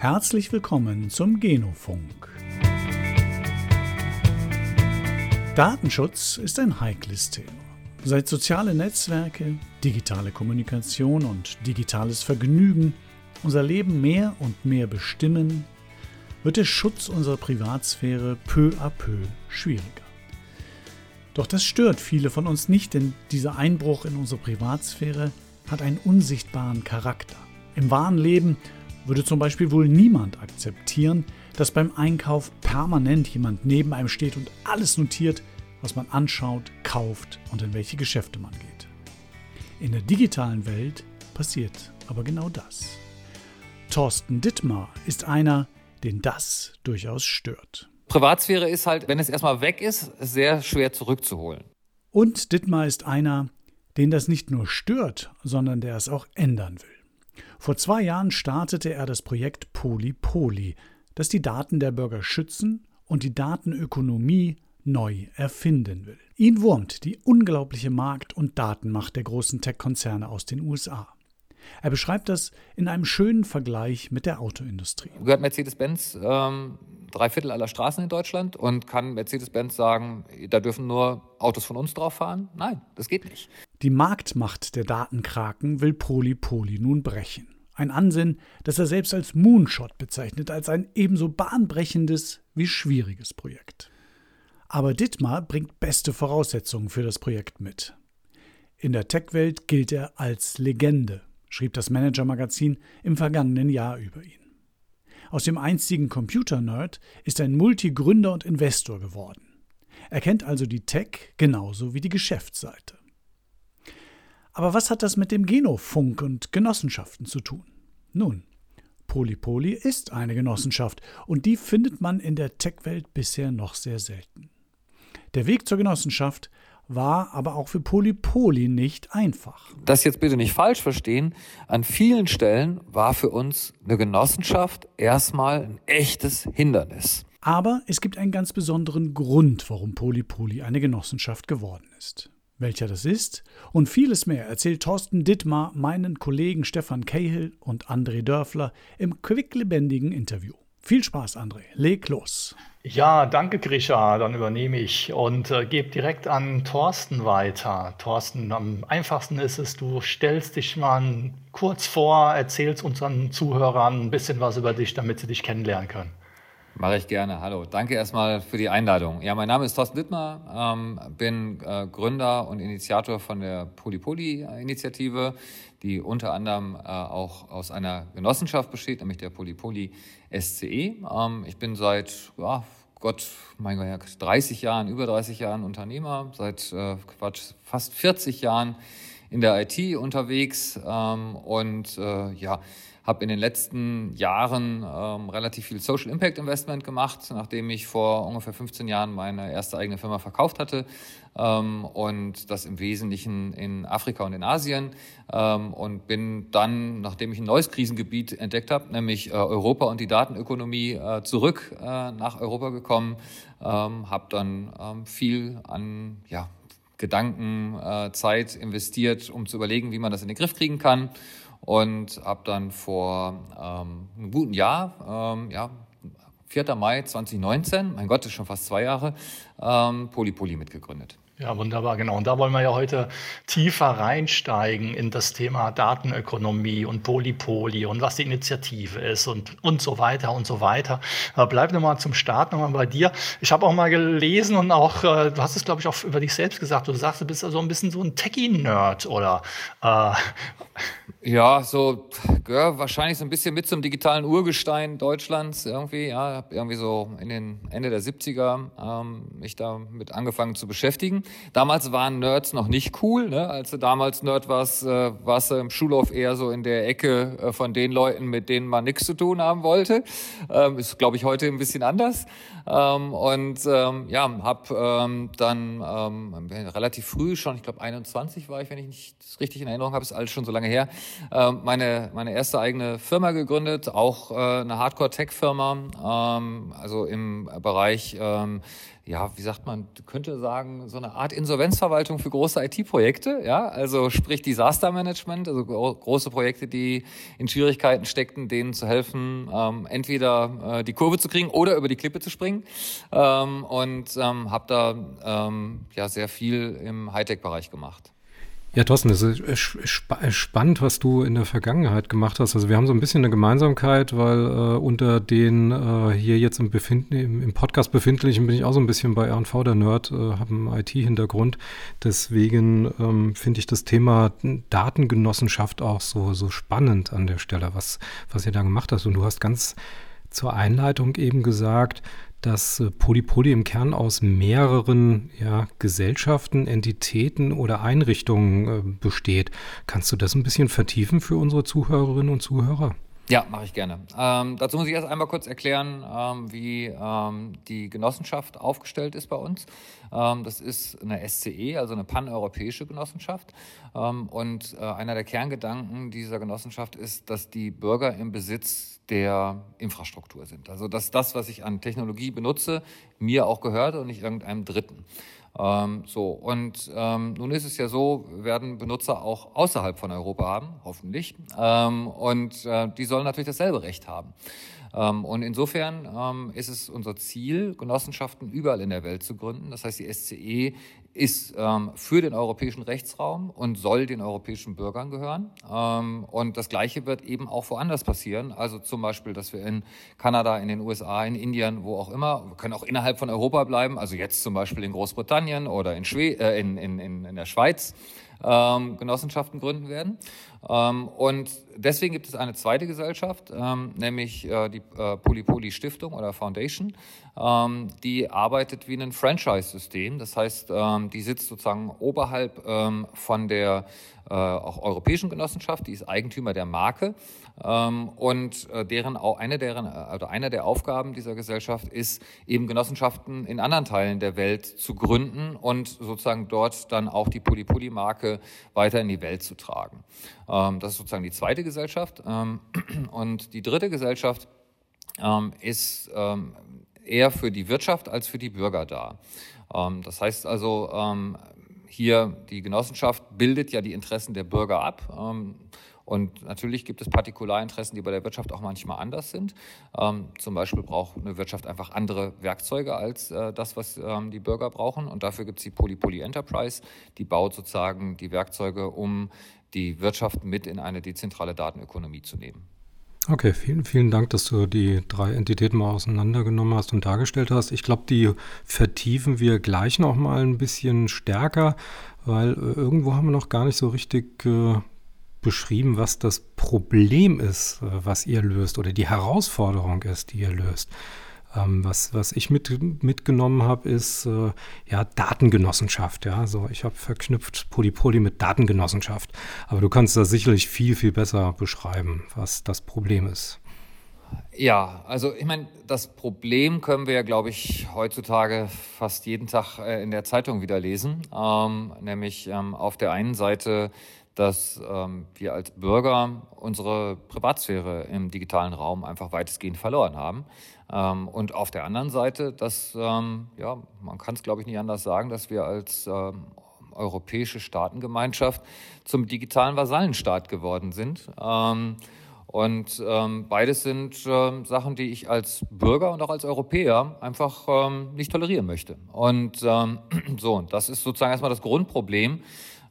Herzlich willkommen zum Genofunk. Datenschutz ist ein heikles Thema. Seit soziale Netzwerke, digitale Kommunikation und digitales Vergnügen unser Leben mehr und mehr bestimmen, wird der Schutz unserer Privatsphäre peu à peu schwieriger. Doch das stört viele von uns nicht, denn dieser Einbruch in unsere Privatsphäre hat einen unsichtbaren Charakter. Im wahren Leben würde zum Beispiel wohl niemand akzeptieren, dass beim Einkauf permanent jemand neben einem steht und alles notiert, was man anschaut, kauft und in welche Geschäfte man geht. In der digitalen Welt passiert aber genau das. Thorsten Dittmar ist einer, den das durchaus stört. Privatsphäre ist halt, wenn es erstmal weg ist, sehr schwer zurückzuholen. Und Dittmar ist einer, den das nicht nur stört, sondern der es auch ändern will. Vor zwei Jahren startete er das Projekt Polypoly, das die Daten der Bürger schützen und die Datenökonomie neu erfinden will. Ihn wurmt die unglaubliche Markt- und Datenmacht der großen Tech-Konzerne aus den USA. Er beschreibt das in einem schönen Vergleich mit der Autoindustrie. Gehört Mercedes-Benz ähm, drei Viertel aller Straßen in Deutschland und kann Mercedes-Benz sagen, da dürfen nur Autos von uns drauf fahren? Nein, das geht nicht. Die Marktmacht der Datenkraken will Poly Poly nun brechen. Ein Ansinn, das er selbst als Moonshot bezeichnet, als ein ebenso bahnbrechendes wie schwieriges Projekt. Aber Dittmar bringt beste Voraussetzungen für das Projekt mit. In der Tech-Welt gilt er als Legende, schrieb das Manager-Magazin im vergangenen Jahr über ihn. Aus dem einstigen Computer-Nerd ist ein Multigründer und Investor geworden. Er kennt also die Tech genauso wie die Geschäftsseite. Aber was hat das mit dem Genofunk und Genossenschaften zu tun? Nun, Polypoly ist eine Genossenschaft und die findet man in der Tech-Welt bisher noch sehr selten. Der Weg zur Genossenschaft war aber auch für Polypoly nicht einfach. Das jetzt bitte nicht falsch verstehen. An vielen Stellen war für uns eine Genossenschaft erstmal ein echtes Hindernis. Aber es gibt einen ganz besonderen Grund, warum Polypoly eine Genossenschaft geworden ist. Welcher das ist und vieles mehr erzählt Thorsten Dittmar meinen Kollegen Stefan Cahill und André Dörfler im quicklebendigen Interview. Viel Spaß, André. Leg los. Ja, danke, Grisha. Dann übernehme ich und äh, gebe direkt an Thorsten weiter. Thorsten, am einfachsten ist es, du stellst dich mal kurz vor, erzählst unseren Zuhörern ein bisschen was über dich, damit sie dich kennenlernen können. Mache ich gerne. Hallo. Danke erstmal für die Einladung. Ja, mein Name ist Thorsten Dittmar, ähm, bin äh, Gründer und Initiator von der Polypoly-Initiative, die unter anderem äh, auch aus einer Genossenschaft besteht, nämlich der Polypoly SCE. Ähm, ich bin seit, ja, Gott, mein Gott, 30 Jahren, über 30 Jahren Unternehmer, seit äh, Quatsch, fast 40 Jahren in der IT unterwegs ähm, und äh, ja, habe in den letzten Jahren ähm, relativ viel Social Impact Investment gemacht, nachdem ich vor ungefähr 15 Jahren meine erste eigene Firma verkauft hatte ähm, und das im Wesentlichen in Afrika und in Asien ähm, und bin dann, nachdem ich ein neues Krisengebiet entdeckt habe, nämlich äh, Europa und die Datenökonomie, äh, zurück äh, nach Europa gekommen, ähm, habe dann ähm, viel an ja, Gedanken, äh, Zeit investiert, um zu überlegen, wie man das in den Griff kriegen kann und habe dann vor ähm, einem guten Jahr, ähm, ja, 4. Mai 2019, mein Gott, das ist schon fast zwei Jahre, ähm, Polypoly mitgegründet. Ja, wunderbar, genau. Und da wollen wir ja heute tiefer reinsteigen in das Thema Datenökonomie und Polypoly und was die Initiative ist und, und so weiter und so weiter. Aber bleib nochmal zum Start nochmal bei dir. Ich habe auch mal gelesen und auch, äh, du hast es, glaube ich, auch über dich selbst gesagt. Du sagst, du bist also ein bisschen so ein Techie-Nerd, oder? Äh, ja, so gehör wahrscheinlich so ein bisschen mit zum digitalen Urgestein Deutschlands irgendwie. Ja, habe irgendwie so in den Ende der 70er ähm, mich damit angefangen zu beschäftigen. Damals waren Nerds noch nicht cool. Ne? Als du damals Nerd warst, äh, warst du im Schulhof eher so in der Ecke äh, von den Leuten, mit denen man nichts zu tun haben wollte. Ähm, ist, glaube ich, heute ein bisschen anders. Ähm, und ähm, ja, habe ähm, dann ähm, relativ früh schon, ich glaube 21 war ich, wenn ich nicht richtig in Erinnerung habe, ist alles schon so lange her, ähm, meine, meine erste eigene Firma gegründet, auch äh, eine Hardcore-Tech-Firma, ähm, also im Bereich ähm, ja, wie sagt man, könnte sagen, so eine Art Insolvenzverwaltung für große IT-Projekte, ja, also sprich Disaster Management, also große Projekte, die in Schwierigkeiten steckten, denen zu helfen, ähm, entweder äh, die Kurve zu kriegen oder über die Klippe zu springen. Ähm, und ähm, habe da ähm, ja sehr viel im Hightech-Bereich gemacht. Ja, Thorsten, das ist spannend, was du in der Vergangenheit gemacht hast. Also wir haben so ein bisschen eine Gemeinsamkeit, weil äh, unter den äh, hier jetzt im, Befind im, im, Podcast befindlichen bin ich auch so ein bisschen bei R&V der Nerd, äh, habe einen IT-Hintergrund. Deswegen ähm, finde ich das Thema Datengenossenschaft auch so, so spannend an der Stelle, was, was ihr da gemacht hast. Und du hast ganz zur Einleitung eben gesagt, dass äh, Polypoly im Kern aus mehreren ja, Gesellschaften, Entitäten oder Einrichtungen äh, besteht. Kannst du das ein bisschen vertiefen für unsere Zuhörerinnen und Zuhörer? Ja, mache ich gerne. Ähm, dazu muss ich erst einmal kurz erklären, ähm, wie ähm, die Genossenschaft aufgestellt ist bei uns. Ähm, das ist eine SCE, also eine paneuropäische Genossenschaft. Ähm, und äh, einer der Kerngedanken dieser Genossenschaft ist, dass die Bürger im Besitz der Infrastruktur sind. Also dass das, was ich an Technologie benutze, mir auch gehört und nicht irgendeinem Dritten. Ähm, so, und ähm, nun ist es ja so, werden Benutzer auch außerhalb von Europa haben, hoffentlich. Ähm, und äh, die sollen natürlich dasselbe Recht haben. Ähm, und insofern ähm, ist es unser Ziel, Genossenschaften überall in der Welt zu gründen. Das heißt, die SCE ist ähm, für den europäischen Rechtsraum und soll den europäischen Bürgern gehören. Ähm, und das Gleiche wird eben auch woanders passieren. Also zum Beispiel, dass wir in Kanada, in den USA, in Indien, wo auch immer, wir können auch innerhalb von Europa bleiben, also jetzt zum Beispiel in Großbritannien oder in, Schwe äh, in, in, in, der Schweiz, ähm, Genossenschaften gründen werden. Ähm, und deswegen gibt es eine zweite Gesellschaft, ähm, nämlich äh, die äh, Polypoly Stiftung oder Foundation. Ähm, die arbeitet wie ein Franchise-System. Das heißt, die sitzt sozusagen oberhalb von der äh, auch europäischen Genossenschaft, die ist Eigentümer der Marke. Und deren, eine, deren, also eine der Aufgaben dieser Gesellschaft ist, eben Genossenschaften in anderen Teilen der Welt zu gründen und sozusagen dort dann auch die Polypoly-Marke weiter in die Welt zu tragen. Ähm, das ist sozusagen die zweite Gesellschaft. Ähm, und die dritte Gesellschaft ist eher für die Wirtschaft als für die Bürger da. Das heißt also, hier die Genossenschaft bildet ja die Interessen der Bürger ab. Und natürlich gibt es Partikularinteressen, die bei der Wirtschaft auch manchmal anders sind. Ähm, zum Beispiel braucht eine Wirtschaft einfach andere Werkzeuge als äh, das, was ähm, die Bürger brauchen. Und dafür gibt es die Polypoly Enterprise, die baut sozusagen die Werkzeuge, um die Wirtschaft mit in eine dezentrale Datenökonomie zu nehmen. Okay, vielen, vielen Dank, dass du die drei Entitäten mal auseinandergenommen hast und dargestellt hast. Ich glaube, die vertiefen wir gleich noch mal ein bisschen stärker, weil äh, irgendwo haben wir noch gar nicht so richtig äh, beschrieben, was das Problem ist, äh, was ihr löst oder die Herausforderung ist, die ihr löst. Ähm, was, was ich mit, mitgenommen habe, ist äh, ja Datengenossenschaft. Ja, so ich habe verknüpft Polypoly mit Datengenossenschaft. Aber du kannst das sicherlich viel, viel besser beschreiben, was das Problem ist. Ja, also ich meine, das Problem können wir ja, glaube ich, heutzutage fast jeden Tag äh, in der Zeitung wieder lesen. Ähm, nämlich ähm, auf der einen Seite dass ähm, wir als Bürger unsere Privatsphäre im digitalen Raum einfach weitestgehend verloren haben. Ähm, und auf der anderen Seite, dass, ähm, ja, man kann es glaube ich nicht anders sagen, dass wir als ähm, europäische Staatengemeinschaft zum digitalen Vasallenstaat geworden sind. Ähm, und ähm, beides sind äh, Sachen, die ich als Bürger und auch als Europäer einfach ähm, nicht tolerieren möchte. Und ähm, so, das ist sozusagen erstmal das Grundproblem,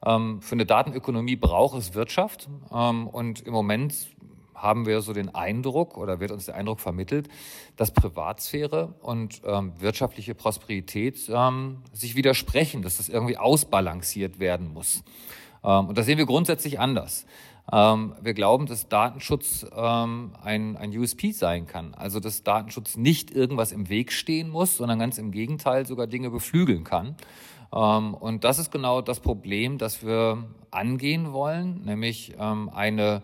ähm, für eine Datenökonomie braucht es Wirtschaft. Ähm, und im Moment haben wir so den Eindruck oder wird uns der Eindruck vermittelt, dass Privatsphäre und ähm, wirtschaftliche Prosperität ähm, sich widersprechen, dass das irgendwie ausbalanciert werden muss. Ähm, und das sehen wir grundsätzlich anders. Ähm, wir glauben, dass Datenschutz ähm, ein, ein USP sein kann. Also dass Datenschutz nicht irgendwas im Weg stehen muss, sondern ganz im Gegenteil sogar Dinge beflügeln kann. Ähm, und das ist genau das Problem, das wir angehen wollen, nämlich eine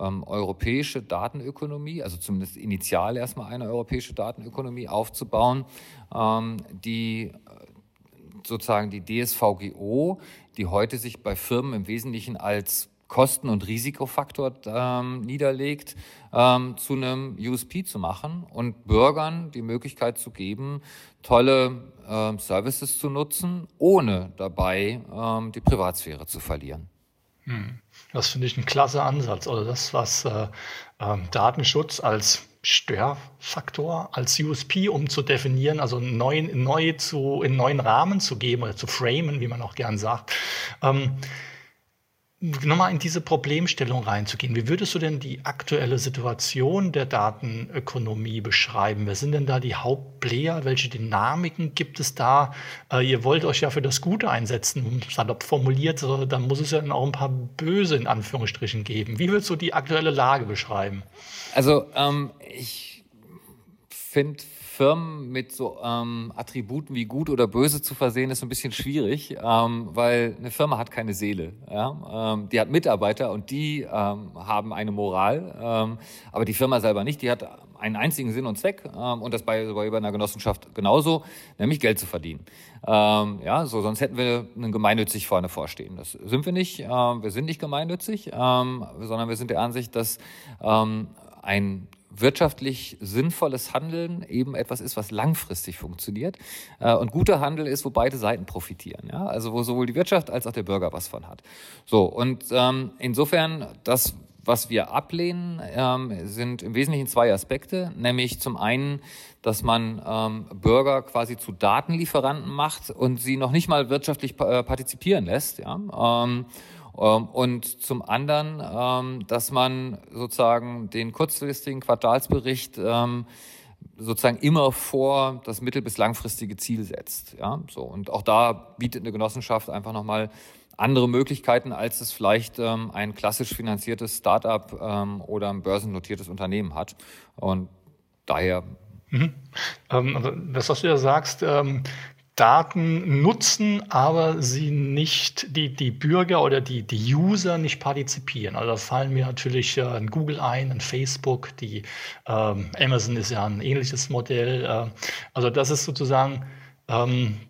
ähm, europäische Datenökonomie, also zumindest initial erstmal eine europäische Datenökonomie aufzubauen, die äh, sozusagen die DSVGO, die heute sich bei Firmen im Wesentlichen als Kosten- und Risikofaktor ähm, niederlegt, ähm, zu einem USP zu machen und Bürgern die Möglichkeit zu geben, tolle äh, Services zu nutzen, ohne dabei ähm, die Privatsphäre zu verlieren. Hm. Das finde ich ein klasse Ansatz. Oder also das, was äh, äh, Datenschutz als Störfaktor, als USP, um zu definieren, also neu, neu zu, in neuen Rahmen zu geben oder zu framen, wie man auch gern sagt. Ähm, nochmal in diese Problemstellung reinzugehen. Wie würdest du denn die aktuelle Situation der Datenökonomie beschreiben? Wer sind denn da die Hauptplayer? Welche Dynamiken gibt es da? Äh, ihr wollt euch ja für das Gute einsetzen, salopp formuliert, so, dann muss es ja auch ein paar Böse in Anführungsstrichen geben. Wie würdest du die aktuelle Lage beschreiben? Also ähm, ich finde Firmen mit so ähm, Attributen wie gut oder böse zu versehen, ist ein bisschen schwierig, ähm, weil eine Firma hat keine Seele. Ja? Ähm, die hat Mitarbeiter und die ähm, haben eine Moral, ähm, aber die Firma selber nicht. Die hat einen einzigen Sinn und Zweck ähm, und das bei, bei einer Genossenschaft genauso, nämlich Geld zu verdienen. Ja, so sonst hätten wir einen gemeinnützig vorne vorstehen. Das sind wir nicht. Wir sind nicht gemeinnützig, sondern wir sind der Ansicht, dass ein wirtschaftlich sinnvolles Handeln eben etwas ist, was langfristig funktioniert. Äh, und guter Handel ist, wo beide Seiten profitieren. Ja? Also wo sowohl die Wirtschaft als auch der Bürger was von hat. So, und ähm, insofern, das, was wir ablehnen, ähm, sind im Wesentlichen zwei Aspekte, nämlich zum einen, dass man ähm, Bürger quasi zu Datenlieferanten macht und sie noch nicht mal wirtschaftlich äh, partizipieren lässt. Ja? Ähm, und zum anderen, ähm, dass man sozusagen den kurzfristigen Quartalsbericht ähm, sozusagen immer vor das mittel- bis langfristige Ziel setzt. Ja, so. Und auch da bietet eine Genossenschaft einfach nochmal andere Möglichkeiten, als es vielleicht ähm, ein klassisch finanziertes Startup ähm, oder ein börsennotiertes Unternehmen hat. Und daher. Mhm. Ähm, also das, was du ja sagst, ähm, Daten nutzen, aber sie nicht, die, die Bürger oder die, die User nicht partizipieren. Also da fallen mir natürlich äh, ein Google ein, ein Facebook, die ähm, Amazon ist ja ein ähnliches Modell. Äh, also das ist sozusagen ähm,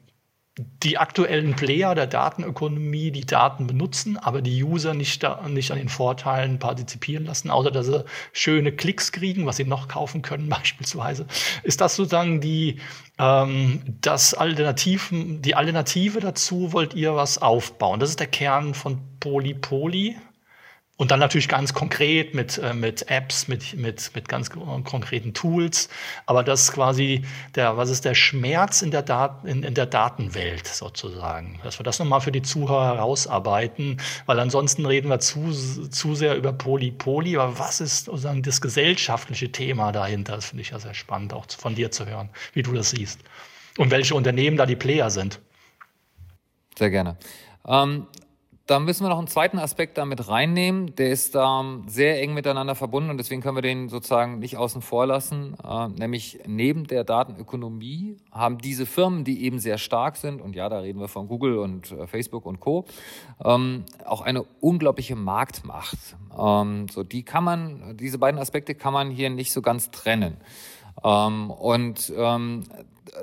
die aktuellen Player der Datenökonomie die Daten benutzen, aber die User nicht, da, nicht an den Vorteilen partizipieren lassen, außer dass sie schöne Klicks kriegen, was sie noch kaufen können beispielsweise. Ist das sozusagen die, ähm, das Alternativen, die Alternative dazu, wollt ihr was aufbauen? Das ist der Kern von Polypoly. Und dann natürlich ganz konkret mit, äh, mit Apps, mit, mit, mit ganz konkreten Tools. Aber das ist quasi der, was ist der Schmerz in der, Dat in, in der Datenwelt sozusagen. Dass wir das nochmal für die Zuhörer herausarbeiten, weil ansonsten reden wir zu, zu sehr über Poly-Poly. Aber was ist sozusagen das gesellschaftliche Thema dahinter? Das finde ich ja sehr spannend, auch von dir zu hören, wie du das siehst. Und welche Unternehmen da die Player sind. Sehr gerne. Ähm, da müssen wir noch einen zweiten Aspekt damit reinnehmen. Der ist da ähm, sehr eng miteinander verbunden und deswegen können wir den sozusagen nicht außen vor lassen. Äh, nämlich neben der Datenökonomie haben diese Firmen, die eben sehr stark sind, und ja, da reden wir von Google und äh, Facebook und Co., ähm, auch eine unglaubliche Marktmacht. Ähm, so, die kann man, diese beiden Aspekte kann man hier nicht so ganz trennen. Ähm, und ähm,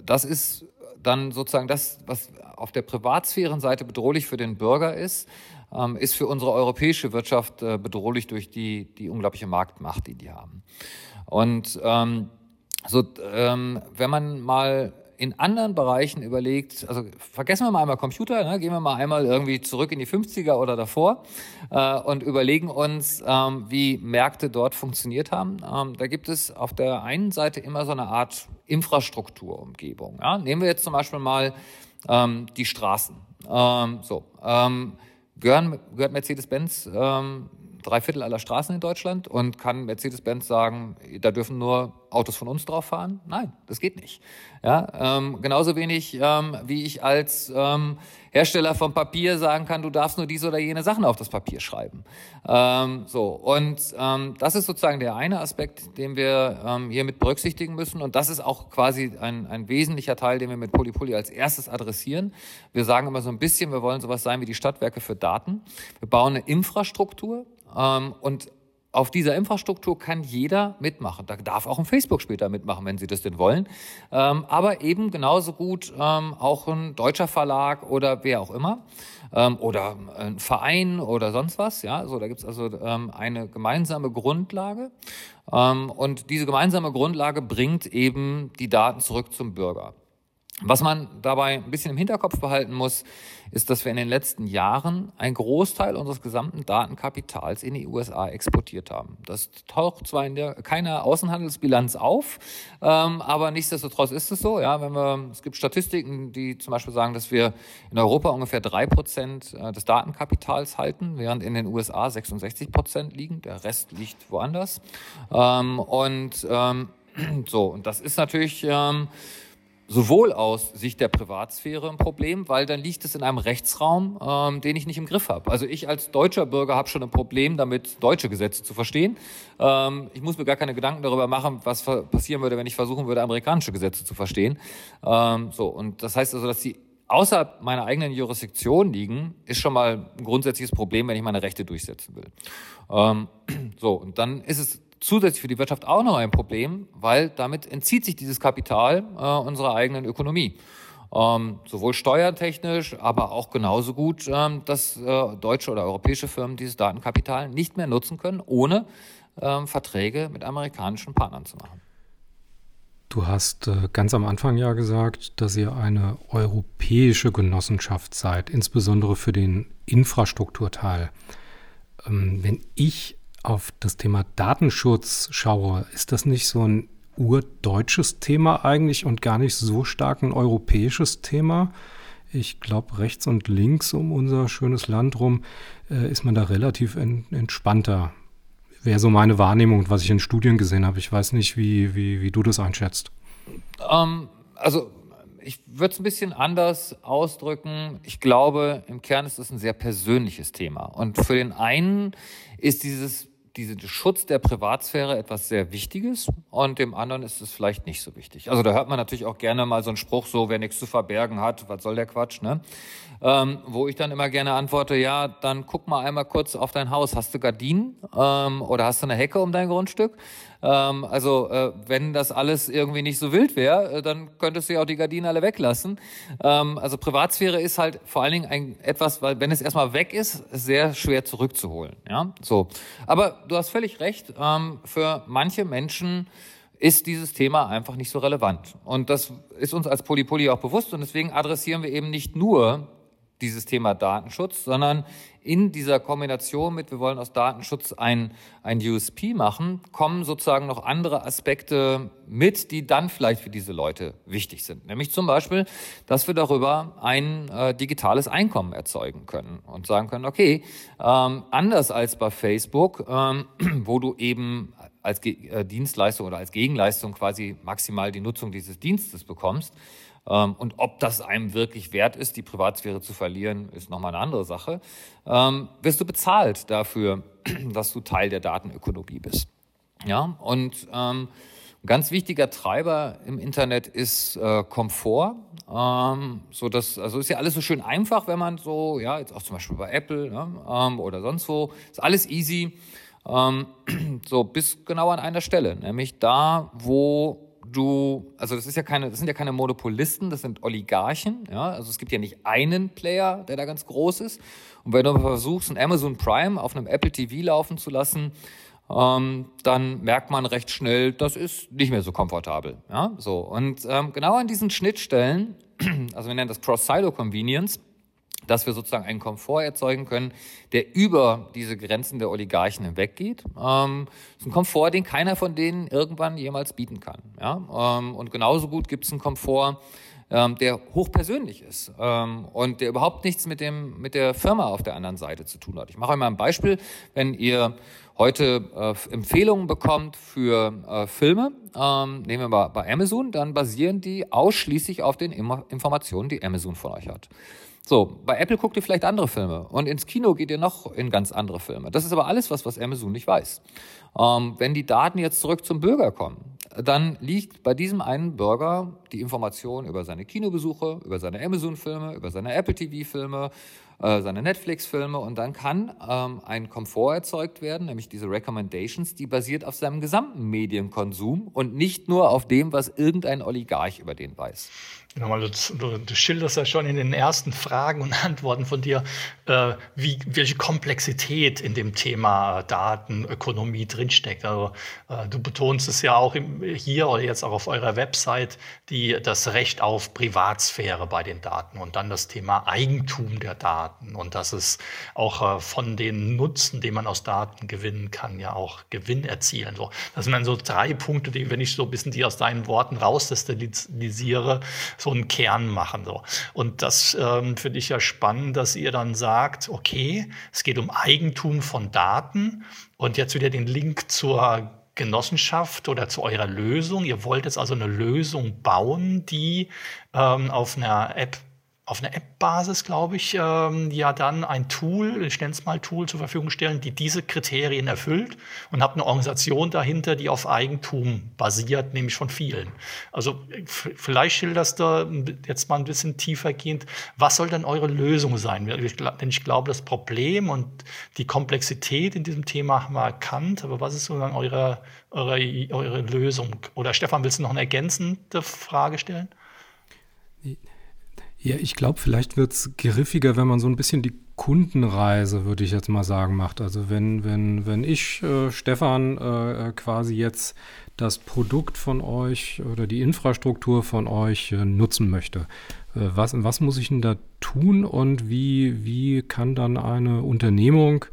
das ist dann sozusagen das, was auf der Privatsphärenseite bedrohlich für den Bürger ist, ähm, ist für unsere europäische Wirtschaft äh, bedrohlich durch die, die unglaubliche Marktmacht, die die haben. Und ähm, so, ähm, wenn man mal in anderen Bereichen überlegt, also vergessen wir mal einmal Computer, ne, gehen wir mal einmal irgendwie zurück in die 50er oder davor äh, und überlegen uns, ähm, wie Märkte dort funktioniert haben. Ähm, da gibt es auf der einen Seite immer so eine Art Infrastrukturumgebung. Ja? Nehmen wir jetzt zum Beispiel mal ähm, die Straßen. Ähm, so, ähm, gehören, gehört Mercedes-Benz ähm, drei Viertel aller Straßen in Deutschland und kann Mercedes-Benz sagen, da dürfen nur Autos von uns drauf fahren? Nein, das geht nicht. Ja, ähm, genauso wenig ähm, wie ich als ähm, Hersteller von Papier sagen kann, du darfst nur diese oder jene Sachen auf das Papier schreiben. Ähm, so und ähm, das ist sozusagen der eine Aspekt, den wir ähm, hier mit berücksichtigen müssen und das ist auch quasi ein, ein wesentlicher Teil, den wir mit Polypoly als erstes adressieren. Wir sagen immer so ein bisschen, wir wollen sowas sein wie die Stadtwerke für Daten. Wir bauen eine Infrastruktur und auf dieser Infrastruktur kann jeder mitmachen. Da darf auch ein Facebook später mitmachen, wenn sie das denn wollen. Ähm, aber eben genauso gut ähm, auch ein deutscher Verlag oder wer auch immer. Ähm, oder ein Verein oder sonst was. Ja, so da gibt's also ähm, eine gemeinsame Grundlage. Ähm, und diese gemeinsame Grundlage bringt eben die Daten zurück zum Bürger. Was man dabei ein bisschen im Hinterkopf behalten muss, ist, dass wir in den letzten Jahren einen Großteil unseres gesamten Datenkapitals in die USA exportiert haben. Das taucht zwar in der, keiner Außenhandelsbilanz auf, ähm, aber nichtsdestotrotz ist es so. Ja, wenn wir, es gibt Statistiken, die zum Beispiel sagen, dass wir in Europa ungefähr drei Prozent äh, des Datenkapitals halten, während in den USA 66 Prozent liegen. Der Rest liegt woanders. Ähm, und ähm, so, und das ist natürlich ähm, sowohl aus Sicht der Privatsphäre ein Problem, weil dann liegt es in einem Rechtsraum, ähm, den ich nicht im Griff habe. Also ich als deutscher Bürger habe schon ein Problem damit, deutsche Gesetze zu verstehen. Ähm, ich muss mir gar keine Gedanken darüber machen, was passieren würde, wenn ich versuchen würde, amerikanische Gesetze zu verstehen. Ähm, so und das heißt also, dass sie außerhalb meiner eigenen Jurisdiktion liegen, ist schon mal ein grundsätzliches Problem, wenn ich meine Rechte durchsetzen will. Ähm, so und dann ist es zusätzlich für die Wirtschaft auch noch ein Problem, weil damit entzieht sich dieses Kapital äh, unserer eigenen Ökonomie. Ähm, sowohl steuertechnisch, aber auch genauso gut, ähm, dass äh, deutsche oder europäische Firmen dieses Datenkapital nicht mehr nutzen können, ohne ähm, Verträge mit amerikanischen Partnern zu machen. Du hast äh, ganz am Anfang ja gesagt, dass ihr eine europäische Genossenschaft seid, insbesondere für den Infrastrukturteil. Ähm, wenn ich auf das Thema Datenschutz schaue, ist das nicht so ein urdeutsches Thema eigentlich und gar nicht so stark ein europäisches Thema? Ich glaube, rechts und links um unser schönes Land rum äh, ist man da relativ en entspannter. Wäre so meine Wahrnehmung was ich in Studien gesehen habe. Ich weiß nicht, wie, wie, wie du das einschätzt. Ähm, also ich würde es ein bisschen anders ausdrücken. Ich glaube, im Kern ist es ein sehr persönliches Thema. Und für den einen ist dieses diesen Schutz der Privatsphäre etwas sehr Wichtiges und dem anderen ist es vielleicht nicht so wichtig. Also da hört man natürlich auch gerne mal so einen Spruch, so wer nichts zu verbergen hat, was soll der Quatsch, ne? Ähm, wo ich dann immer gerne antworte, ja, dann guck mal einmal kurz auf dein Haus. Hast du Gardinen ähm, oder hast du eine Hecke um dein Grundstück? Ähm, also äh, wenn das alles irgendwie nicht so wild wäre, äh, dann könntest du ja auch die Gardinen alle weglassen. Ähm, also Privatsphäre ist halt vor allen Dingen ein, etwas, weil wenn es erstmal weg ist, sehr schwer zurückzuholen. Ja, so. Aber du hast völlig recht. Ähm, für manche Menschen ist dieses Thema einfach nicht so relevant. Und das ist uns als Polypoly auch bewusst und deswegen adressieren wir eben nicht nur dieses Thema Datenschutz, sondern in dieser Kombination mit, wir wollen aus Datenschutz ein, ein USP machen, kommen sozusagen noch andere Aspekte mit, die dann vielleicht für diese Leute wichtig sind. Nämlich zum Beispiel, dass wir darüber ein äh, digitales Einkommen erzeugen können und sagen können, okay, ähm, anders als bei Facebook, ähm, wo du eben als Ge äh, Dienstleistung oder als Gegenleistung quasi maximal die Nutzung dieses Dienstes bekommst, und ob das einem wirklich wert ist, die Privatsphäre zu verlieren, ist nochmal eine andere Sache. Ähm, wirst du bezahlt dafür, dass du Teil der Datenökonomie bist. Ja, und ähm, ein ganz wichtiger Treiber im Internet ist äh, Komfort. Ähm, so dass, also ist ja alles so schön einfach, wenn man so, ja, jetzt auch zum Beispiel bei Apple ne, ähm, oder sonst wo, ist alles easy. Ähm, so bis genau an einer Stelle, nämlich da, wo du, also das ist ja keine, das sind ja keine Monopolisten, das sind Oligarchen, ja, also es gibt ja nicht einen Player, der da ganz groß ist. Und wenn du versuchst, ein Amazon Prime auf einem Apple TV laufen zu lassen, ähm, dann merkt man recht schnell, das ist nicht mehr so komfortabel, ja, so. Und ähm, genau an diesen Schnittstellen, also wir nennen das Cross-Silo-Convenience, dass wir sozusagen einen Komfort erzeugen können, der über diese Grenzen der Oligarchen hinweggeht. Ähm, das ist ein Komfort, den keiner von denen irgendwann jemals bieten kann. Ja? Ähm, und genauso gut gibt es einen Komfort, ähm, der hochpersönlich ist ähm, und der überhaupt nichts mit, dem, mit der Firma auf der anderen Seite zu tun hat. Ich mache euch mal ein Beispiel. Wenn ihr heute äh, Empfehlungen bekommt für äh, Filme, ähm, nehmen wir mal bei Amazon, dann basieren die ausschließlich auf den Informationen, die Amazon von euch hat. So, bei Apple guckt ihr vielleicht andere Filme und ins Kino geht ihr noch in ganz andere Filme. Das ist aber alles was, was Amazon nicht weiß. Ähm, wenn die Daten jetzt zurück zum Bürger kommen, dann liegt bei diesem einen Bürger die Information über seine Kinobesuche, über seine Amazon-Filme, über seine Apple TV-Filme, äh, seine Netflix-Filme und dann kann ähm, ein Komfort erzeugt werden, nämlich diese Recommendations, die basiert auf seinem gesamten Medienkonsum und nicht nur auf dem, was irgendein Oligarch über den weiß. Nochmal, du, du, du, schilderst ja schon in den ersten Fragen und Antworten von dir, äh, wie, welche Komplexität in dem Thema Datenökonomie drinsteckt. Also, äh, du betonst es ja auch im, hier oder jetzt auch auf eurer Website, die, das Recht auf Privatsphäre bei den Daten und dann das Thema Eigentum der Daten und dass es auch äh, von den Nutzen, den man aus Daten gewinnen kann, ja auch Gewinn erzielen. So, das sind dann so drei Punkte, die, wenn ich so ein bisschen die aus deinen Worten rausdestilisiere, so einen Kern machen. So. Und das ähm, finde ich ja spannend, dass ihr dann sagt, okay, es geht um Eigentum von Daten und jetzt wieder den Link zur Genossenschaft oder zu eurer Lösung. Ihr wollt jetzt also eine Lösung bauen, die ähm, auf einer App auf einer App-Basis, glaube ich, ähm, ja dann ein Tool, ich nenne es mal Tool, zur Verfügung stellen, die diese Kriterien erfüllt und habe eine Organisation dahinter, die auf Eigentum basiert, nämlich von vielen. Also vielleicht schilderst du jetzt mal ein bisschen tiefergehend, was soll denn eure Lösung sein? Denn ich glaube, das Problem und die Komplexität in diesem Thema haben wir erkannt, aber was ist sozusagen eure, eure, eure Lösung? Oder Stefan, willst du noch eine ergänzende Frage stellen? Ja, ich glaube, vielleicht wird es griffiger, wenn man so ein bisschen die Kundenreise, würde ich jetzt mal sagen, macht. Also wenn, wenn, wenn ich, äh, Stefan, äh, quasi jetzt das Produkt von euch oder die Infrastruktur von euch äh, nutzen möchte, äh, was, was muss ich denn da tun und wie, wie kann dann eine Unternehmung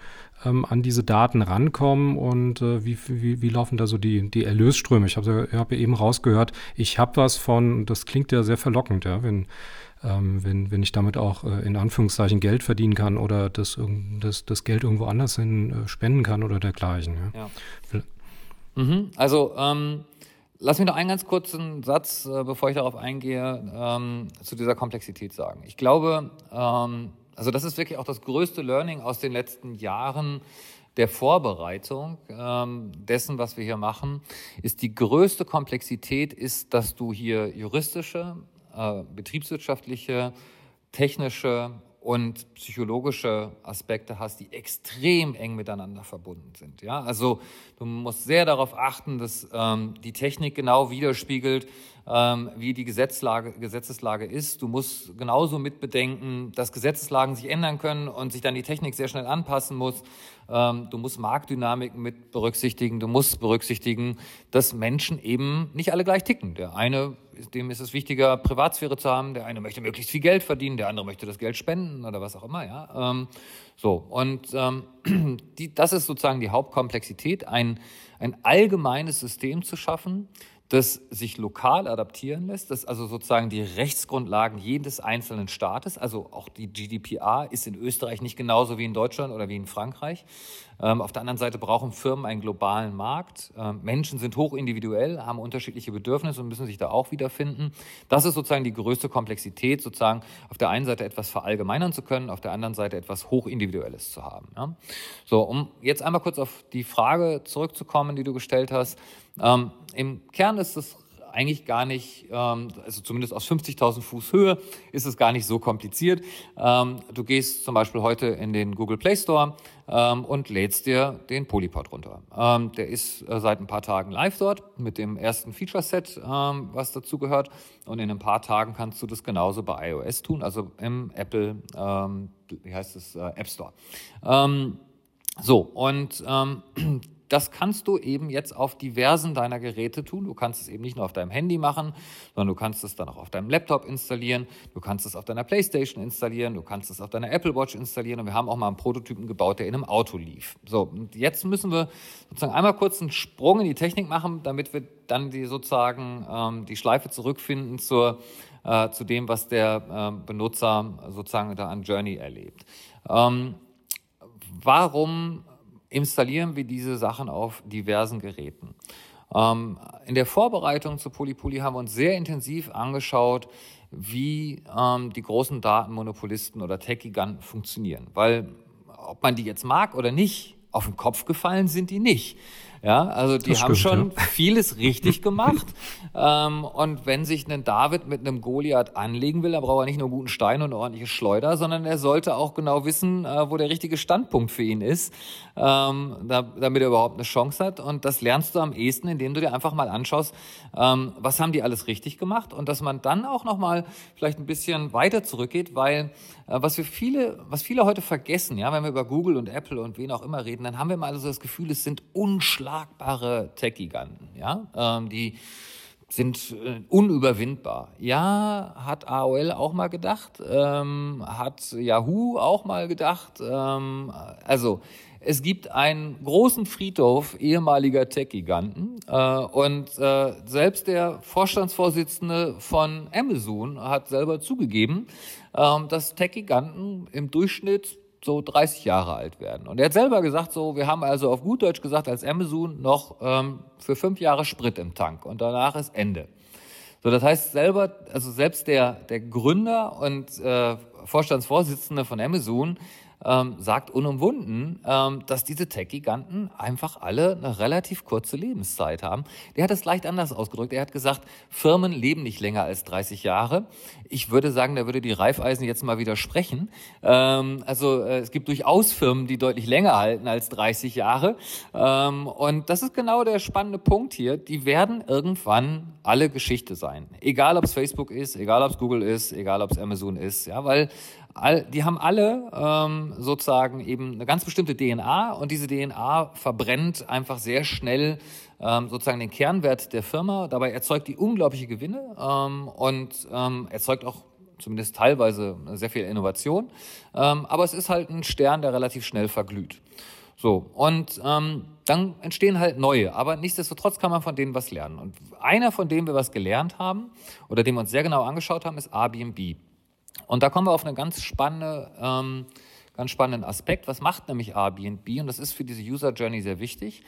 ähm, an diese Daten rankommen und äh, wie, wie, wie laufen da so die, die Erlösströme? Ich habe hab ja eben rausgehört, ich habe was von, das klingt ja sehr verlockend, ja, wenn ähm, wenn, wenn ich damit auch äh, in Anführungszeichen Geld verdienen kann oder das, das, das Geld irgendwo anders hin äh, spenden kann oder dergleichen. Ja. ja. Mhm. Also ähm, lass mich noch einen ganz kurzen Satz, äh, bevor ich darauf eingehe, ähm, zu dieser Komplexität sagen. Ich glaube, ähm, also das ist wirklich auch das größte Learning aus den letzten Jahren der Vorbereitung ähm, dessen, was wir hier machen, ist die größte Komplexität, ist, dass du hier juristische, äh, betriebswirtschaftliche, technische und psychologische Aspekte hast, die extrem eng miteinander verbunden sind. Ja, also du musst sehr darauf achten, dass ähm, die Technik genau widerspiegelt, ähm, wie die Gesetzlage, Gesetzeslage ist. Du musst genauso mitbedenken, dass Gesetzeslagen sich ändern können und sich dann die Technik sehr schnell anpassen muss. Ähm, du musst Marktdynamiken mit berücksichtigen. Du musst berücksichtigen, dass Menschen eben nicht alle gleich ticken. Der eine, dem ist es wichtiger, Privatsphäre zu haben. Der eine möchte möglichst viel Geld verdienen. Der andere möchte das Geld spenden oder was auch immer. Ja, ähm, so und ähm, die, das ist sozusagen die Hauptkomplexität, ein ein allgemeines System zu schaffen, das sich lokal adaptieren lässt, das also sozusagen die Rechtsgrundlagen jedes einzelnen Staates, also auch die GDPR ist in Österreich nicht genauso wie in Deutschland oder wie in Frankreich. Ähm, auf der anderen Seite brauchen Firmen einen globalen Markt. Ähm, Menschen sind hochindividuell, haben unterschiedliche Bedürfnisse und müssen sich da auch wiederfinden. Das ist sozusagen die größte Komplexität, sozusagen auf der einen Seite etwas verallgemeinern zu können, auf der anderen Seite etwas hochindividuelles zu haben. Ja? So, um jetzt einmal kurz auf die Frage zurückzukommen, die du gestellt hast. Ähm, Im Kern ist es eigentlich gar nicht, ähm, also zumindest aus 50.000 Fuß Höhe ist es gar nicht so kompliziert. Ähm, du gehst zum Beispiel heute in den Google Play Store ähm, und lädst dir den Polypod runter. Der ist äh, seit ein paar Tagen live dort mit dem ersten Feature-Set, ähm, was dazu gehört. Und in ein paar Tagen kannst du das genauso bei iOS tun, also im Apple, wie heißt es, äh, App Store. so, und das kannst du eben jetzt auf diversen deiner Geräte tun. Du kannst es eben nicht nur auf deinem Handy machen, sondern du kannst es dann auch auf deinem Laptop installieren. Du kannst es auf deiner Playstation installieren. Du kannst es auf deiner Apple Watch installieren. Und wir haben auch mal einen Prototypen gebaut, der in einem Auto lief. So, und jetzt müssen wir sozusagen einmal kurz einen Sprung in die Technik machen, damit wir dann die sozusagen ähm, die Schleife zurückfinden zur, äh, zu dem, was der äh, Benutzer sozusagen da an Journey erlebt. Ähm, warum installieren wir diese Sachen auf diversen Geräten. Ähm, in der Vorbereitung zu Polypoly haben wir uns sehr intensiv angeschaut, wie ähm, die großen Datenmonopolisten oder Tech-Giganten funktionieren. Weil ob man die jetzt mag oder nicht, auf den Kopf gefallen sind die nicht. Ja, also die haben schon ja. vieles richtig gemacht. ähm, und wenn sich ein David mit einem Goliath anlegen will, dann braucht er nicht nur einen guten Stein und ordentliche Schleuder, sondern er sollte auch genau wissen, äh, wo der richtige Standpunkt für ihn ist, ähm, da, damit er überhaupt eine Chance hat. Und das lernst du am ehesten, indem du dir einfach mal anschaust, ähm, was haben die alles richtig gemacht und dass man dann auch nochmal vielleicht ein bisschen weiter zurückgeht, weil äh, was wir viele, was viele heute vergessen, ja, wenn wir über Google und Apple und wen auch immer reden, dann haben wir mal so das Gefühl, es sind unschlagbare Tech-Giganten, ja, ähm, die sind äh, unüberwindbar. Ja, hat AOL auch mal gedacht, ähm, hat Yahoo auch mal gedacht. Ähm, also es gibt einen großen Friedhof ehemaliger Tech-Giganten äh, und äh, selbst der Vorstandsvorsitzende von Amazon hat selber zugegeben, ähm, dass Tech-Giganten im Durchschnitt so 30 Jahre alt werden. Und er hat selber gesagt, so, wir haben also auf gut Deutsch gesagt, als Amazon noch ähm, für fünf Jahre Sprit im Tank und danach ist Ende. So, das heißt selber, also selbst der, der Gründer und äh, Vorstandsvorsitzende von Amazon ähm, sagt unumwunden, ähm, dass diese Tech-Giganten einfach alle eine relativ kurze Lebenszeit haben. Der hat es leicht anders ausgedrückt. Er hat gesagt, Firmen leben nicht länger als 30 Jahre. Ich würde sagen, da würde die Reifeisen jetzt mal widersprechen. Ähm, also äh, es gibt durchaus Firmen, die deutlich länger halten als 30 Jahre. Ähm, und das ist genau der spannende Punkt hier. Die werden irgendwann alle Geschichte sein. Egal, ob es Facebook ist, egal, ob es Google ist, egal, ob es Amazon ist. Ja, weil all, die haben alle ähm, sozusagen eben eine ganz bestimmte DNA und diese DNA verbrennt einfach sehr schnell ähm, sozusagen den Kernwert der Firma. Dabei erzeugt die unglaubliche Gewinne ähm, und ähm, erzeugt auch zumindest teilweise sehr viel Innovation. Ähm, aber es ist halt ein Stern, der relativ schnell verglüht. So, und ähm, dann entstehen halt neue, aber nichtsdestotrotz kann man von denen was lernen. Und einer, von dem wir was gelernt haben oder den wir uns sehr genau angeschaut haben, ist Airbnb. Und da kommen wir auf eine ganz spannende, ähm, ganz spannenden Aspekt. Was macht nämlich Airbnb? Und das ist für diese User Journey sehr wichtig.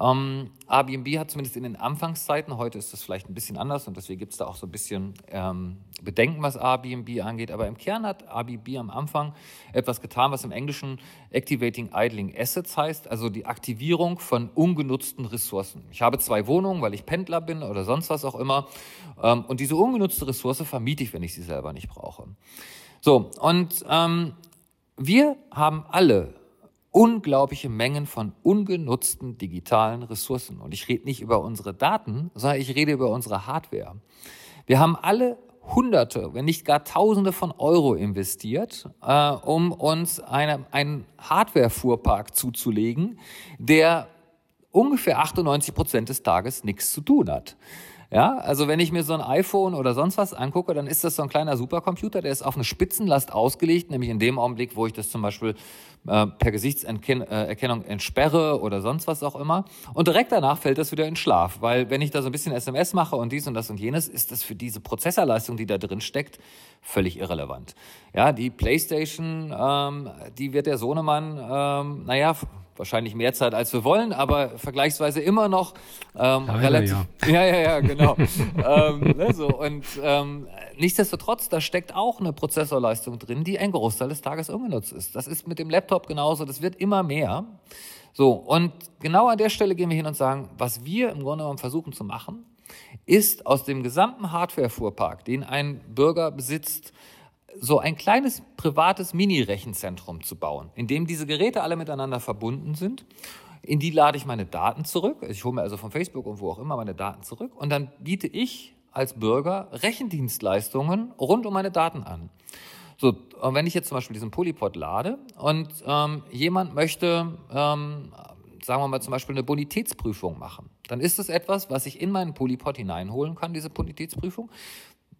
Ähm, Airbnb hat zumindest in den Anfangszeiten, heute ist das vielleicht ein bisschen anders und deswegen gibt es da auch so ein bisschen ähm, Bedenken, was Airbnb angeht. Aber im Kern hat Airbnb am Anfang etwas getan, was im Englischen Activating Idling Assets heißt, also die Aktivierung von ungenutzten Ressourcen. Ich habe zwei Wohnungen, weil ich Pendler bin oder sonst was auch immer. Ähm, und diese ungenutzte Ressource vermiete ich, wenn ich sie selber nicht brauche. So, und ähm, wir haben alle unglaubliche Mengen von ungenutzten digitalen Ressourcen. Und ich rede nicht über unsere Daten, sondern ich rede über unsere Hardware. Wir haben alle Hunderte, wenn nicht gar Tausende von Euro investiert, äh, um uns eine, einen Hardware-Fuhrpark zuzulegen, der ungefähr 98 Prozent des Tages nichts zu tun hat. Ja, also wenn ich mir so ein iPhone oder sonst was angucke, dann ist das so ein kleiner Supercomputer, der ist auf eine Spitzenlast ausgelegt, nämlich in dem Augenblick, wo ich das zum Beispiel äh, per Gesichtserkennung entsperre oder sonst was auch immer. Und direkt danach fällt das wieder in Schlaf, weil wenn ich da so ein bisschen SMS mache und dies und das und jenes, ist das für diese Prozessorleistung, die da drin steckt, völlig irrelevant. Ja, die PlayStation, ähm, die wird der Sohnemann, ähm, naja, wahrscheinlich mehr Zeit als wir wollen, aber vergleichsweise immer noch ähm, ja, relativ. Ja, ja, ja, ja genau. ähm, ne, so. Und ähm, nichtsdestotrotz, da steckt auch eine Prozessorleistung drin, die ein Großteil des Tages ungenutzt ist. Das ist mit dem Laptop genauso, das wird immer mehr. So, und genau an der Stelle gehen wir hin und sagen, was wir im Grunde genommen versuchen zu machen, ist aus dem gesamten Hardware-Fuhrpark, den ein Bürger besitzt, so ein kleines privates Mini-Rechenzentrum zu bauen, in dem diese Geräte alle miteinander verbunden sind. In die lade ich meine Daten zurück. Ich hole mir also von Facebook und wo auch immer meine Daten zurück. Und dann biete ich als Bürger Rechendienstleistungen rund um meine Daten an. So, und wenn ich jetzt zum Beispiel diesen Polypod lade und ähm, jemand möchte, ähm, sagen wir mal zum Beispiel eine Bonitätsprüfung machen, dann ist das etwas, was ich in meinen Polypod hineinholen kann, diese Bonitätsprüfung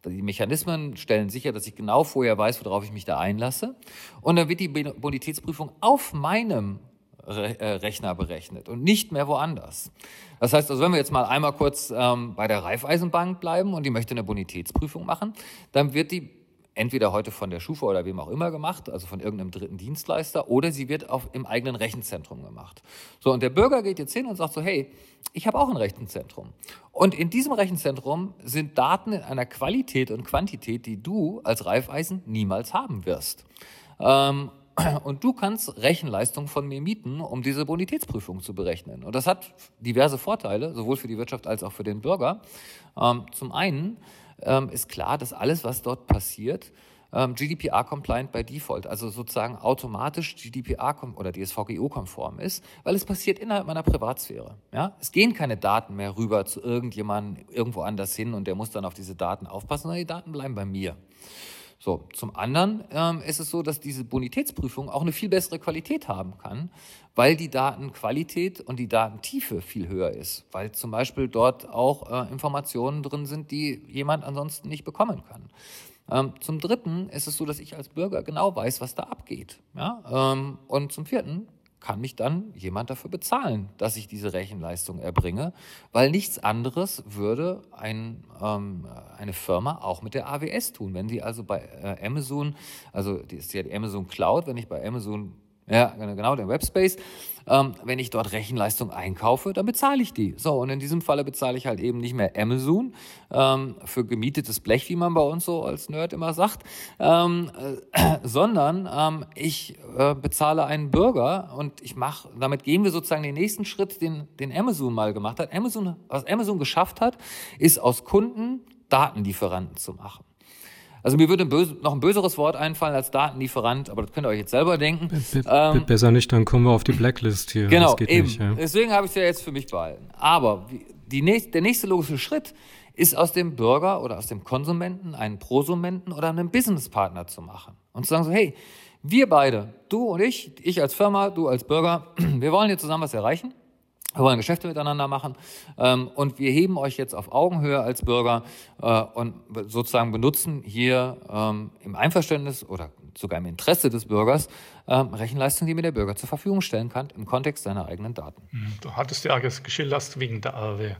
die Mechanismen stellen sicher, dass ich genau vorher weiß, worauf ich mich da einlasse. Und dann wird die Bonitätsprüfung auf meinem äh, Rechner berechnet und nicht mehr woanders. Das heißt, also wenn wir jetzt mal einmal kurz ähm, bei der Raiffeisenbank bleiben und die möchte eine Bonitätsprüfung machen, dann wird die entweder heute von der Schufa oder wem auch immer gemacht, also von irgendeinem dritten Dienstleister, oder sie wird auf, im eigenen Rechenzentrum gemacht. So, und der Bürger geht jetzt hin und sagt so, hey, ich habe auch ein Rechenzentrum. Und in diesem Rechenzentrum sind Daten in einer Qualität und Quantität, die du als Reifeisen niemals haben wirst. Ähm, und du kannst Rechenleistung von mir mieten, um diese Bonitätsprüfung zu berechnen. Und das hat diverse Vorteile, sowohl für die Wirtschaft als auch für den Bürger. Ähm, zum einen ähm, ist klar, dass alles, was dort passiert, ähm, GDPR-compliant by default, also sozusagen automatisch GDPR oder DSVGO-konform ist, weil es passiert innerhalb meiner Privatsphäre. Ja? Es gehen keine Daten mehr rüber zu irgendjemandem irgendwo anders hin und der muss dann auf diese Daten aufpassen, sondern die Daten bleiben bei mir. So, zum anderen ähm, ist es so, dass diese Bonitätsprüfung auch eine viel bessere Qualität haben kann, weil die Datenqualität und die Datentiefe viel höher ist, weil zum Beispiel dort auch äh, Informationen drin sind, die jemand ansonsten nicht bekommen kann. Ähm, zum Dritten ist es so, dass ich als Bürger genau weiß, was da abgeht. Ja? Ähm, und zum Vierten kann mich dann jemand dafür bezahlen, dass ich diese Rechenleistung erbringe, weil nichts anderes würde ein, ähm, eine Firma auch mit der AWS tun. Wenn sie also bei äh, Amazon, also die ist ja die Amazon Cloud, wenn ich bei Amazon ja, genau, den Webspace. Ähm, wenn ich dort Rechenleistung einkaufe, dann bezahle ich die. So, und in diesem Falle bezahle ich halt eben nicht mehr Amazon ähm, für gemietetes Blech, wie man bei uns so als Nerd immer sagt, ähm, äh, sondern ähm, ich äh, bezahle einen Bürger und ich mache, damit gehen wir sozusagen den nächsten Schritt, den, den Amazon mal gemacht hat. Amazon, was Amazon geschafft hat, ist aus Kunden Datenlieferanten zu machen. Also mir würde ein noch ein böseres Wort einfallen als Datenlieferant, aber das könnt ihr euch jetzt selber denken. Be ähm, besser nicht, dann kommen wir auf die Blacklist hier. Genau, eben. Nicht, ja. Deswegen habe ich es ja jetzt für mich behalten. Aber nächst, der nächste logische Schritt ist aus dem Bürger oder aus dem Konsumenten einen Prosumenten oder einen Businesspartner zu machen. Und zu sagen so, hey, wir beide, du und ich, ich als Firma, du als Bürger, wir wollen hier zusammen was erreichen. Wir wollen Geschäfte miteinander machen ähm, und wir heben euch jetzt auf Augenhöhe als Bürger äh, und sozusagen benutzen hier ähm, im Einverständnis oder sogar im Interesse des Bürgers ähm, Rechenleistung, die mir der Bürger zur Verfügung stellen kann im Kontext seiner eigenen Daten. Mhm. Du hattest ja geschildert wegen, äh,